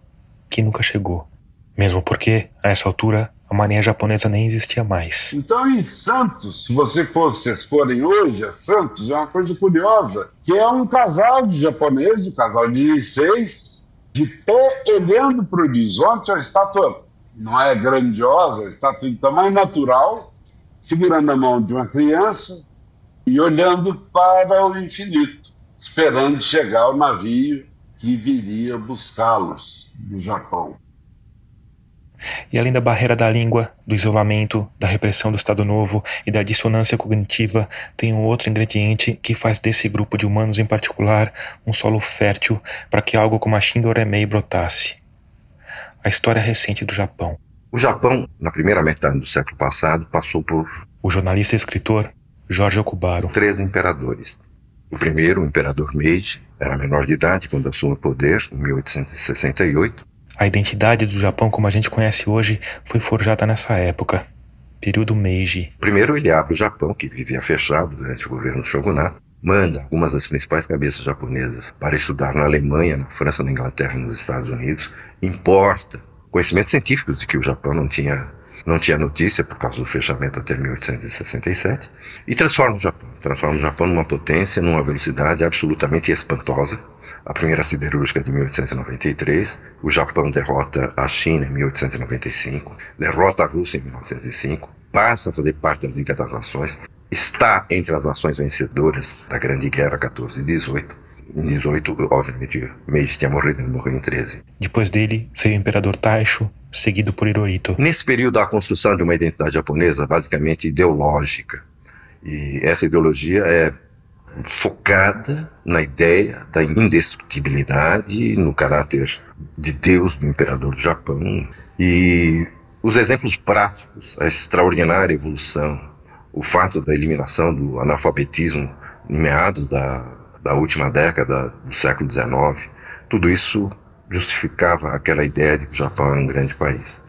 que nunca chegou. Mesmo porque, a essa altura, a marinha japonesa nem existia mais. Então, em Santos, se você for, vocês forem hoje a Santos, é uma coisa curiosa, que é um casal de japoneses, um casal de seis, de pé olhando para o horizonte, a estátua não é grandiosa, estátua de tamanho natural, segurando a mão de uma criança e olhando para o infinito, esperando chegar o navio que viria buscá-los do Japão. E além da barreira da língua, do isolamento, da repressão do Estado Novo e da dissonância cognitiva, tem um outro ingrediente que faz desse grupo de humanos em particular um solo fértil para que algo como a Shindoremei brotasse. A história recente do Japão. O Japão, na primeira metade do século passado, passou por. O jornalista e escritor Jorge Okubaro. Três imperadores. O primeiro, o imperador Meiji, era menor de idade quando assume o poder, em 1868. A identidade do Japão como a gente conhece hoje foi forjada nessa época, período Meiji. Primeiro ele abre o Japão, que vivia fechado durante o governo do shogunato, manda algumas das principais cabeças japonesas para estudar na Alemanha, na França, na Inglaterra nos Estados Unidos, importa conhecimentos científicos de que o Japão não tinha não tinha notícia por causa do fechamento até 1867 e transforma o Japão, transforma o Japão numa potência numa velocidade absolutamente espantosa a primeira siderúrgica de 1893, o Japão derrota a China em 1895, derrota a Rússia em 1905, passa a fazer parte da Liga das Nações, está entre as nações vencedoras da Grande Guerra 14 e 18. Em 18, obviamente, Meiji tinha morrido, ele morreu em 13. Depois dele, veio o Imperador Taisho, seguido por Hirohito. Nesse período, a construção de uma identidade japonesa basicamente ideológica. E essa ideologia é focada na ideia da indestrutibilidade, no caráter de Deus do imperador do Japão. E os exemplos práticos, a extraordinária evolução, o fato da eliminação do analfabetismo em meados da, da última década do século XIX, tudo isso justificava aquela ideia de que o Japão era um grande país.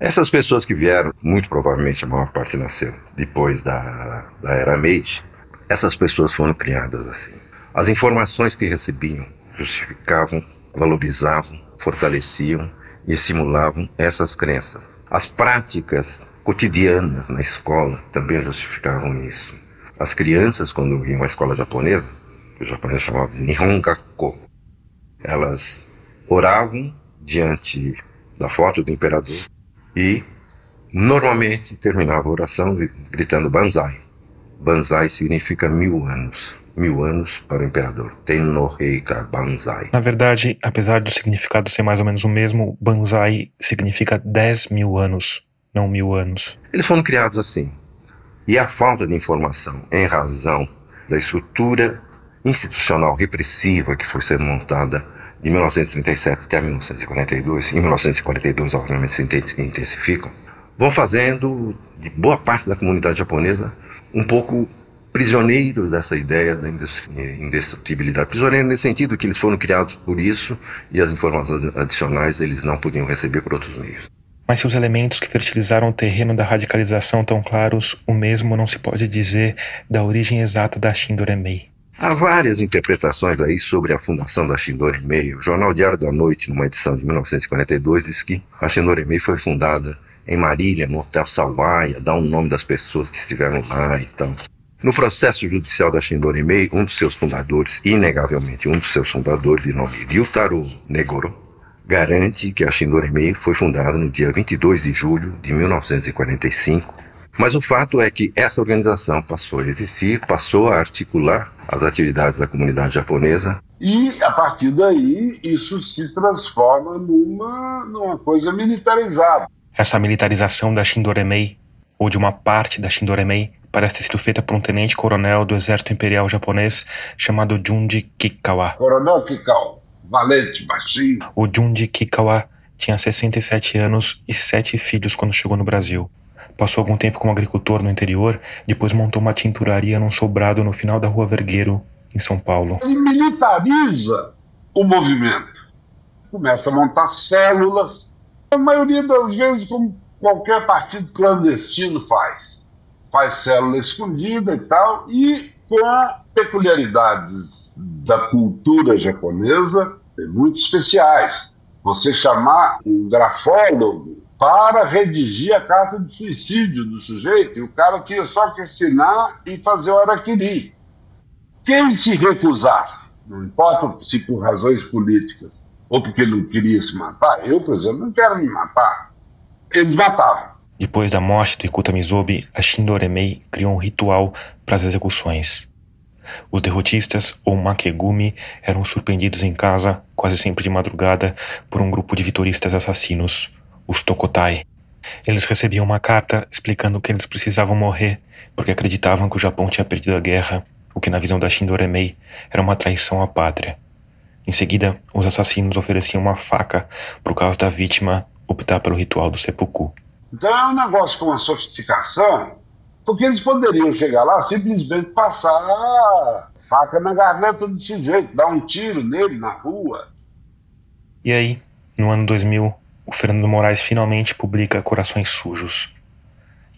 Essas pessoas que vieram, muito provavelmente a maior parte nasceu depois da, da era Meiji, essas pessoas foram criadas assim. As informações que recebiam justificavam, valorizavam, fortaleciam e estimulavam essas crenças. As práticas cotidianas na escola também justificavam isso. As crianças, quando iam à escola japonesa, que o japonês chamava de Nihongakko, elas oravam diante da foto do imperador e normalmente terminavam a oração gritando Banzai, Banzai significa mil anos. Mil anos para o imperador. Tennoheika Banzai. Na verdade, apesar do significado ser mais ou menos o mesmo, Banzai significa dez mil anos, não mil anos. Eles foram criados assim. E a falta de informação em razão da estrutura institucional repressiva que foi sendo montada de 1937 até 1942, em 1942 obviamente se intensificam, vão fazendo de boa parte da comunidade japonesa um pouco prisioneiros dessa ideia da indestrutibilidade. Prisioneiros nesse sentido que eles foram criados por isso e as informações adicionais eles não podiam receber por outros meios. Mas se os elementos que fertilizaram o terreno da radicalização tão claros, o mesmo não se pode dizer da origem exata da Shindoremei. Há várias interpretações aí sobre a fundação da Shindoremei. O Jornal Diário da Noite, numa edição de 1942, diz que a Shindoremei foi fundada em Marília, no Hotel Salvaia, dá um nome das pessoas que estiveram lá e tal. No processo judicial da Shindoremei, um dos seus fundadores, inegavelmente um dos seus fundadores, de nome Ryutaro Negoro, garante que a Shindoremei foi fundada no dia 22 de julho de 1945 mas o fato é que essa organização passou a existir, passou a articular as atividades da comunidade japonesa. E, a partir daí, isso se transforma numa, numa coisa militarizada. Essa militarização da Shindoremei, ou de uma parte da Shindoremei, parece ter sido feita por um tenente-coronel do exército imperial japonês chamado Junji Kikawa. Coronel Kikawa, valente, baixinho. O Junji Kikawa tinha 67 anos e sete filhos quando chegou no Brasil. Passou algum tempo como agricultor no interior, depois montou uma tinturaria num sobrado no final da Rua Vergueiro, em São Paulo. Ele militariza o movimento. Começa a montar células, a maioria das vezes como qualquer partido clandestino faz. Faz célula escondida e tal, e com peculiaridades da cultura japonesa muito especiais. Você chamar um grafólogo para redigir a carta de suicídio do sujeito, e o cara tinha só que assinar e fazer o araquiri. Quem se recusasse, não importa se por razões políticas ou porque não queria se matar, eu, por exemplo, não quero me matar, eles matavam. Depois da morte do Ikuta Mizobi, a Shindoremei criou um ritual para as execuções. Os derrotistas, ou makegumi, eram surpreendidos em casa, quase sempre de madrugada, por um grupo de vitoristas assassinos os Tokotai. Eles recebiam uma carta explicando que eles precisavam morrer porque acreditavam que o Japão tinha perdido a guerra, o que na visão da Shindoremei era uma traição à pátria. Em seguida, os assassinos ofereciam uma faca por causa da vítima optar pelo ritual do seppuku. Então é um negócio com uma sofisticação, porque eles poderiam chegar lá simplesmente passar faca na garganta do sujeito, dar um tiro nele na rua. E aí, no ano 2000, o Fernando Moraes finalmente publica Corações Sujos.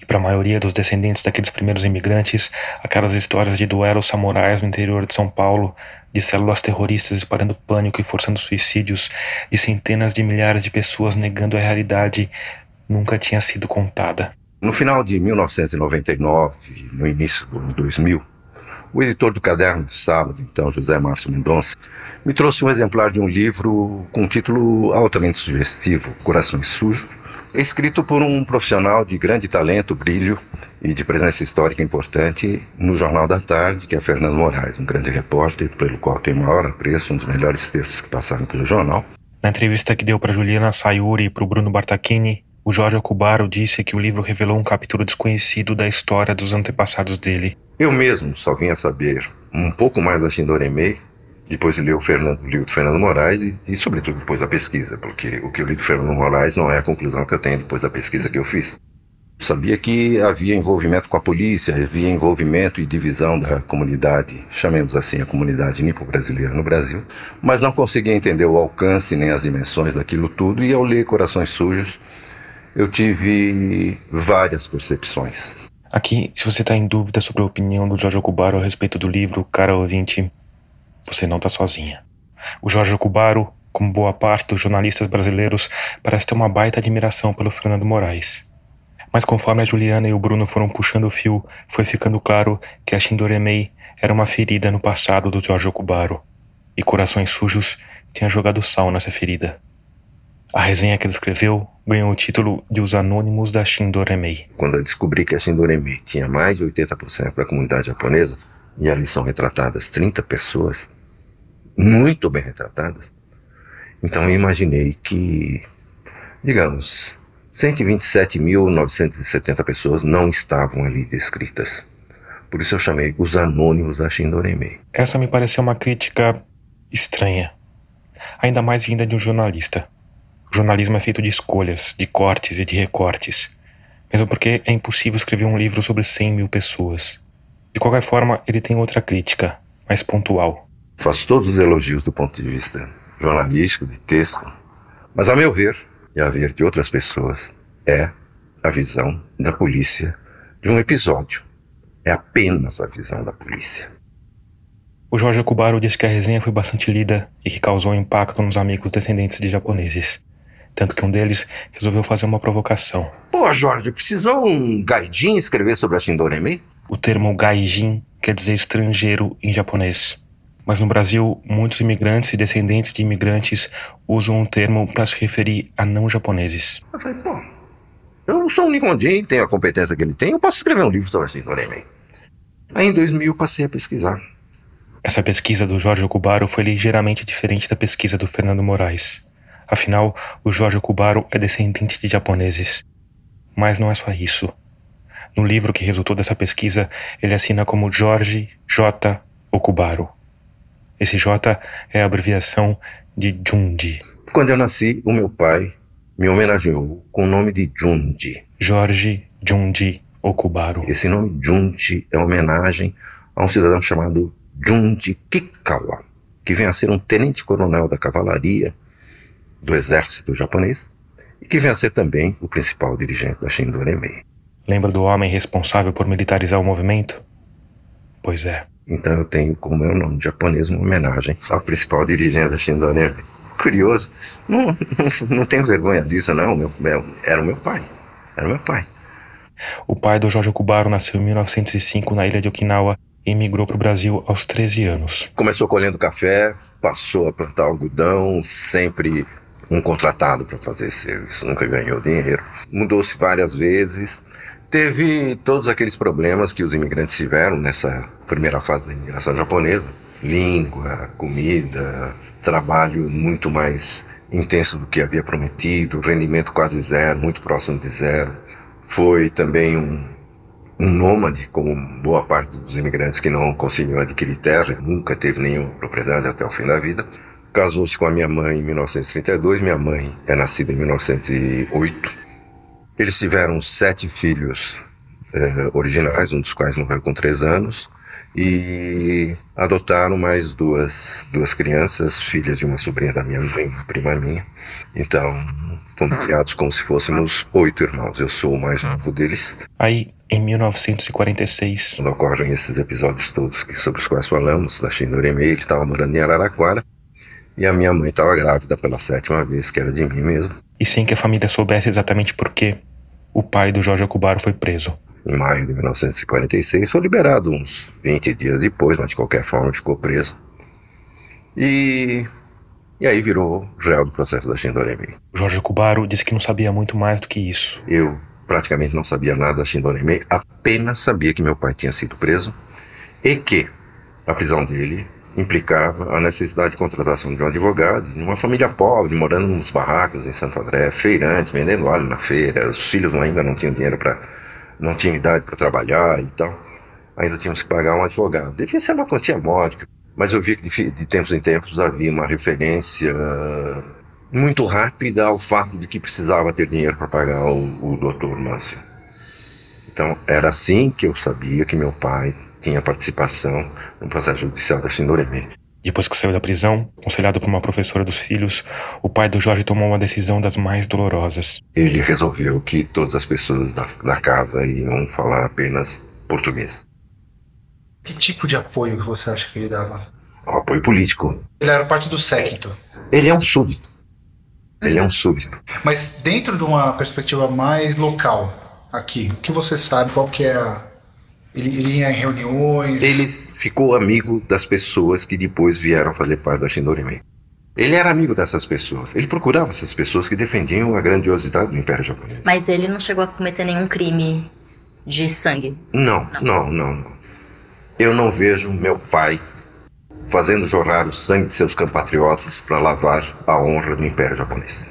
E para a maioria dos descendentes daqueles primeiros imigrantes, aquelas histórias de duelos samurais no interior de São Paulo, de células terroristas espalhando pânico e forçando suicídios, de centenas de milhares de pessoas negando a realidade, nunca tinha sido contada. No final de 1999, no início do ano 2000, o editor do Caderno de Sábado, então José Márcio Mendonça, me trouxe um exemplar de um livro com um título altamente sugestivo, Corações Sujos, escrito por um profissional de grande talento, brilho e de presença histórica importante no Jornal da Tarde, que é Fernando Moraes, um grande repórter, pelo qual tenho maior apreço, um dos melhores textos que passaram pelo jornal. Na entrevista que deu para Juliana Sayuri e para o Bruno Bartachini, o Jorge Okubaro disse que o livro revelou um capítulo desconhecido da história dos antepassados dele. Eu mesmo só vim a saber um pouco mais da Shindoremei depois de ler o, Fernando, o livro do Fernando Moraes e, e, sobretudo, depois da pesquisa, porque o que eu li do Fernando Moraes não é a conclusão que eu tenho depois da pesquisa que eu fiz. Sabia que havia envolvimento com a polícia, havia envolvimento e divisão da comunidade, chamemos assim a comunidade nipo-brasileira no Brasil, mas não conseguia entender o alcance nem as dimensões daquilo tudo, e ao ler Corações Sujos, eu tive várias percepções. Aqui, se você está em dúvida sobre a opinião do Jorge Okubaro a respeito do livro, cara ouvinte, você não está sozinha. O Jorge Cubaro, como boa parte dos jornalistas brasileiros, parece ter uma baita admiração pelo Fernando Moraes. Mas conforme a Juliana e o Bruno foram puxando o fio, foi ficando claro que a Shindoremei era uma ferida no passado do Jorge Cubaro. E Corações Sujos tinha jogado sal nessa ferida. A resenha que ele escreveu ganhou o título de Os Anônimos da Shindoremei. Quando eu descobri que a Shindoremei tinha mais de 80% da comunidade japonesa, e ali são retratadas 30 pessoas, muito bem retratadas. Então eu imaginei que, digamos, 127.970 pessoas não estavam ali descritas. Por isso eu chamei os anônimos da Shindoremi. Essa me pareceu uma crítica estranha, ainda mais vinda de um jornalista. O jornalismo é feito de escolhas, de cortes e de recortes, mesmo porque é impossível escrever um livro sobre 100 mil pessoas. De qualquer forma, ele tem outra crítica, mais pontual. Faço todos os elogios do ponto de vista jornalístico, de texto, mas, a meu ver, e a ver de outras pessoas, é a visão da polícia de um episódio. É apenas a visão da polícia. O Jorge Okubaro disse que a resenha foi bastante lida e que causou impacto nos amigos descendentes de japoneses. Tanto que um deles resolveu fazer uma provocação. Pô, Jorge, precisou um gaijin escrever sobre a Shindoremi? O termo gaijin quer dizer estrangeiro em japonês. Mas no Brasil, muitos imigrantes e descendentes de imigrantes usam o termo para se referir a não japoneses. Eu falei, pô, eu sou um Nihonjin, tenho a competência que ele tem, eu posso escrever um livro sobre a Shindoremi. Aí em 2000 passei a pesquisar. Essa pesquisa do Jorge Okubaro foi ligeiramente diferente da pesquisa do Fernando Moraes. Afinal, o Jorge Okubaro é descendente de japoneses. Mas não é só isso. No livro que resultou dessa pesquisa, ele assina como Jorge J. Okubaro. Esse J é a abreviação de Junji. Quando eu nasci, o meu pai me homenageou com o nome de Junji. Jorge Junji Okubaro. Esse nome Junji é homenagem a um cidadão chamado Junji Kikawa, que vem a ser um tenente-coronel da cavalaria do exército japonês e que vem a ser também o principal dirigente da Shindoremi. Lembra do homem responsável por militarizar o movimento? Pois é. Então eu tenho como meu nome japonês uma homenagem ao principal dirigente da Shindoremi. Curioso, não, não, não tenho vergonha disso, não. Meu, era o meu pai. Era o meu pai. O pai do Jorge Okubaro nasceu em 1905 na ilha de Okinawa e emigrou para o Brasil aos 13 anos. Começou colhendo café, passou a plantar algodão, sempre um contratado para fazer serviço, nunca ganhou dinheiro. Mudou-se várias vezes, teve todos aqueles problemas que os imigrantes tiveram nessa primeira fase da imigração japonesa: língua, comida, trabalho muito mais intenso do que havia prometido, rendimento quase zero, muito próximo de zero. Foi também um, um nômade, como boa parte dos imigrantes que não conseguiu adquirir terra, nunca teve nenhuma propriedade até o fim da vida. Casou-se com a minha mãe em 1932, minha mãe é nascida em 1908. Eles tiveram sete filhos eh, originais, um dos quais morreu com três anos, e adotaram mais duas, duas crianças, filhas de uma sobrinha da minha mãe, prima minha. Então, fomos criados como se fôssemos oito irmãos. Eu sou o mais novo deles. Aí, em 1946, quando ocorrem esses episódios todos sobre os quais falamos, da Shindoremi, ele estava morando em Araraquara, e a minha mãe estava grávida pela sétima vez, que era de mim mesmo. E sem que a família soubesse exatamente por quê, o pai do Jorge Okubaro foi preso. Em maio de 1946, foi liberado uns 20 dias depois, mas de qualquer forma ficou preso. E, e aí virou réu do processo da Shindoremi. O Jorge Okubaro disse que não sabia muito mais do que isso. Eu praticamente não sabia nada da Shindoremi, apenas sabia que meu pai tinha sido preso e que a prisão dele implicava a necessidade de contratação de um advogado, de uma família pobre, morando nos barracos em Santo André, feirante, vendendo alho na feira, os filhos ainda não tinham dinheiro para, não tinham idade para trabalhar e tal, ainda tínhamos que pagar um advogado. Devia ser uma quantia módica, mas eu vi que de, de tempos em tempos havia uma referência muito rápida ao fato de que precisava ter dinheiro para pagar o, o doutor Márcio. Então era assim que eu sabia que meu pai tinha participação no processo judicial da Shindoremi. Depois que saiu da prisão, aconselhado por uma professora dos filhos, o pai do Jorge tomou uma decisão das mais dolorosas. Ele resolveu que todas as pessoas da, da casa iam falar apenas português. Que tipo de apoio que você acha que ele dava? O apoio político. Ele era parte do séquito. Ele é um súbdito. Ele é um súbdito. Mas dentro de uma perspectiva mais local, aqui, o que você sabe, qual que é a ele, ele ia em reuniões. Ele ficou amigo das pessoas que depois vieram fazer parte da Shindorimi. Ele era amigo dessas pessoas. Ele procurava essas pessoas que defendiam a grandiosidade do Império Japonês. Mas ele não chegou a cometer nenhum crime de sangue? Não, não, não, não. Eu não vejo meu pai fazendo jorrar o sangue de seus compatriotas para lavar a honra do Império Japonês.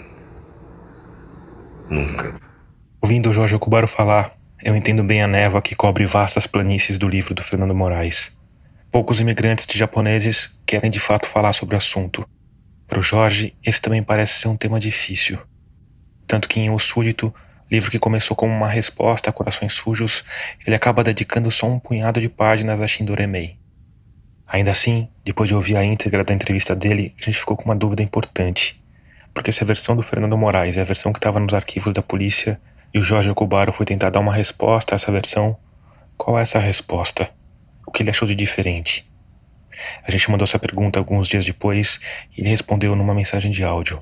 Nunca. Ouvindo o Jorge Okubaro falar, eu entendo bem a névoa que cobre vastas planícies do livro do Fernando Moraes. Poucos imigrantes de japoneses querem de fato falar sobre o assunto. Para o Jorge, esse também parece ser um tema difícil. Tanto que em O Súdito, livro que começou como uma resposta a Corações Sujos, ele acaba dedicando só um punhado de páginas a Shindoremei. Ainda assim, depois de ouvir a íntegra da entrevista dele, a gente ficou com uma dúvida importante. Porque se a versão do Fernando Moraes é a versão que estava nos arquivos da polícia, e o Jorge Okubaro foi tentar dar uma resposta a essa versão. Qual é essa resposta? O que ele achou de diferente? A gente mandou essa pergunta alguns dias depois e ele respondeu numa mensagem de áudio.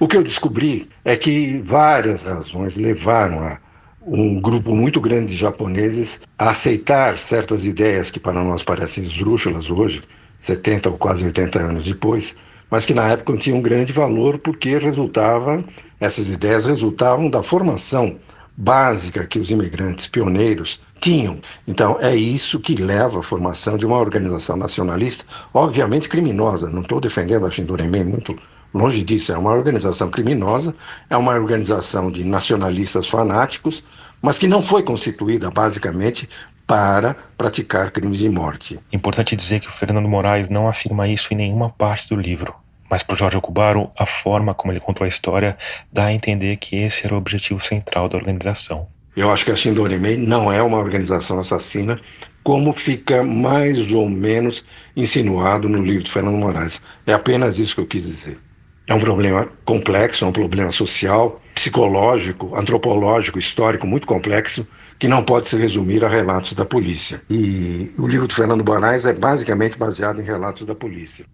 O que eu descobri é que várias razões levaram a um grupo muito grande de japoneses a aceitar certas ideias que para nós parecem esdrúxulas hoje, 70 ou quase 80 anos depois, mas que na época tinham um grande valor porque resultava, essas ideias resultavam da formação básica que os imigrantes pioneiros tinham. Então, é isso que leva à formação de uma organização nacionalista, obviamente criminosa. Não estou defendendo a Shindoremen, muito longe disso. É uma organização criminosa, é uma organização de nacionalistas fanáticos, mas que não foi constituída basicamente para praticar crimes de morte. Importante dizer que o Fernando Moraes não afirma isso em nenhuma parte do livro. Mas para o Jorge Okubaro, a forma como ele contou a história dá a entender que esse era o objetivo central da organização. Eu acho que a Shindorimei não é uma organização assassina, como fica mais ou menos insinuado no livro de Fernando Moraes. É apenas isso que eu quis dizer. É um problema complexo, é um problema social, psicológico, antropológico, histórico muito complexo, que não pode se resumir a relatos da polícia. E o livro de Fernando Moraes é basicamente baseado em relatos da polícia.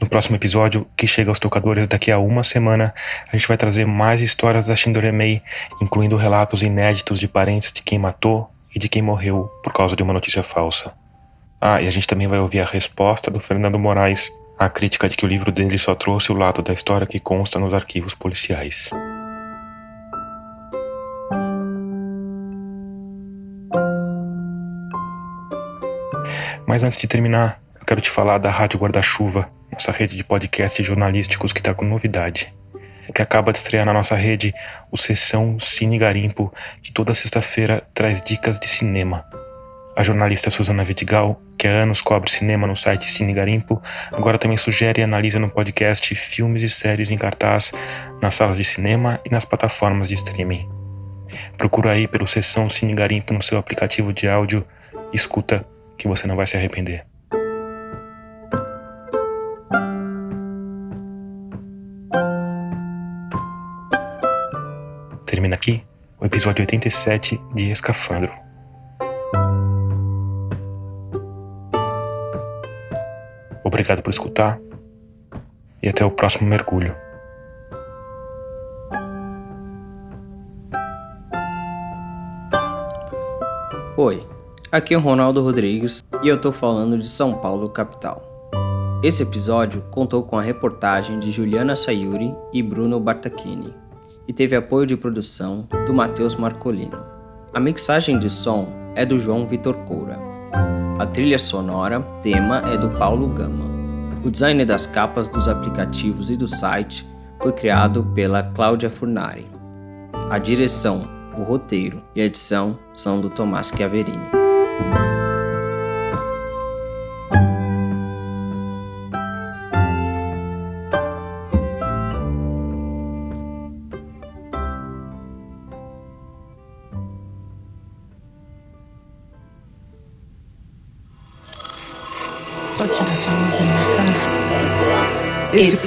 No próximo episódio, que chega aos tocadores daqui a uma semana, a gente vai trazer mais histórias da Shindoremei, incluindo relatos inéditos de parentes de quem matou e de quem morreu por causa de uma notícia falsa. Ah, e a gente também vai ouvir a resposta do Fernando Moraes à crítica de que o livro dele só trouxe o lado da história que consta nos arquivos policiais. Mas antes de terminar, eu quero te falar da Rádio Guarda-Chuva, nossa rede de podcasts jornalísticos que está com novidade. Que acaba de estrear na nossa rede o Sessão Cine Garimpo, que toda sexta-feira traz dicas de cinema. A jornalista Suzana Vidigal, que há anos cobre cinema no site Cine Garimpo, agora também sugere e analisa no podcast filmes e séries em cartaz nas salas de cinema e nas plataformas de streaming. Procura aí pelo Sessão Cine Garimpo no seu aplicativo de áudio e escuta que você não vai se arrepender. Aqui o episódio 87 de Escafandro. Obrigado por escutar e até o próximo mergulho. Oi, aqui é o Ronaldo Rodrigues e eu tô falando de São Paulo, capital. Esse episódio contou com a reportagem de Juliana Sayuri e Bruno Bartachini e teve apoio de produção do Matheus Marcolino. A mixagem de som é do João Vitor Coura. A trilha sonora, tema, é do Paulo Gama. O design das capas dos aplicativos e do site foi criado pela Cláudia Furnari. A direção, o roteiro e a edição são do Tomás Chiaverini.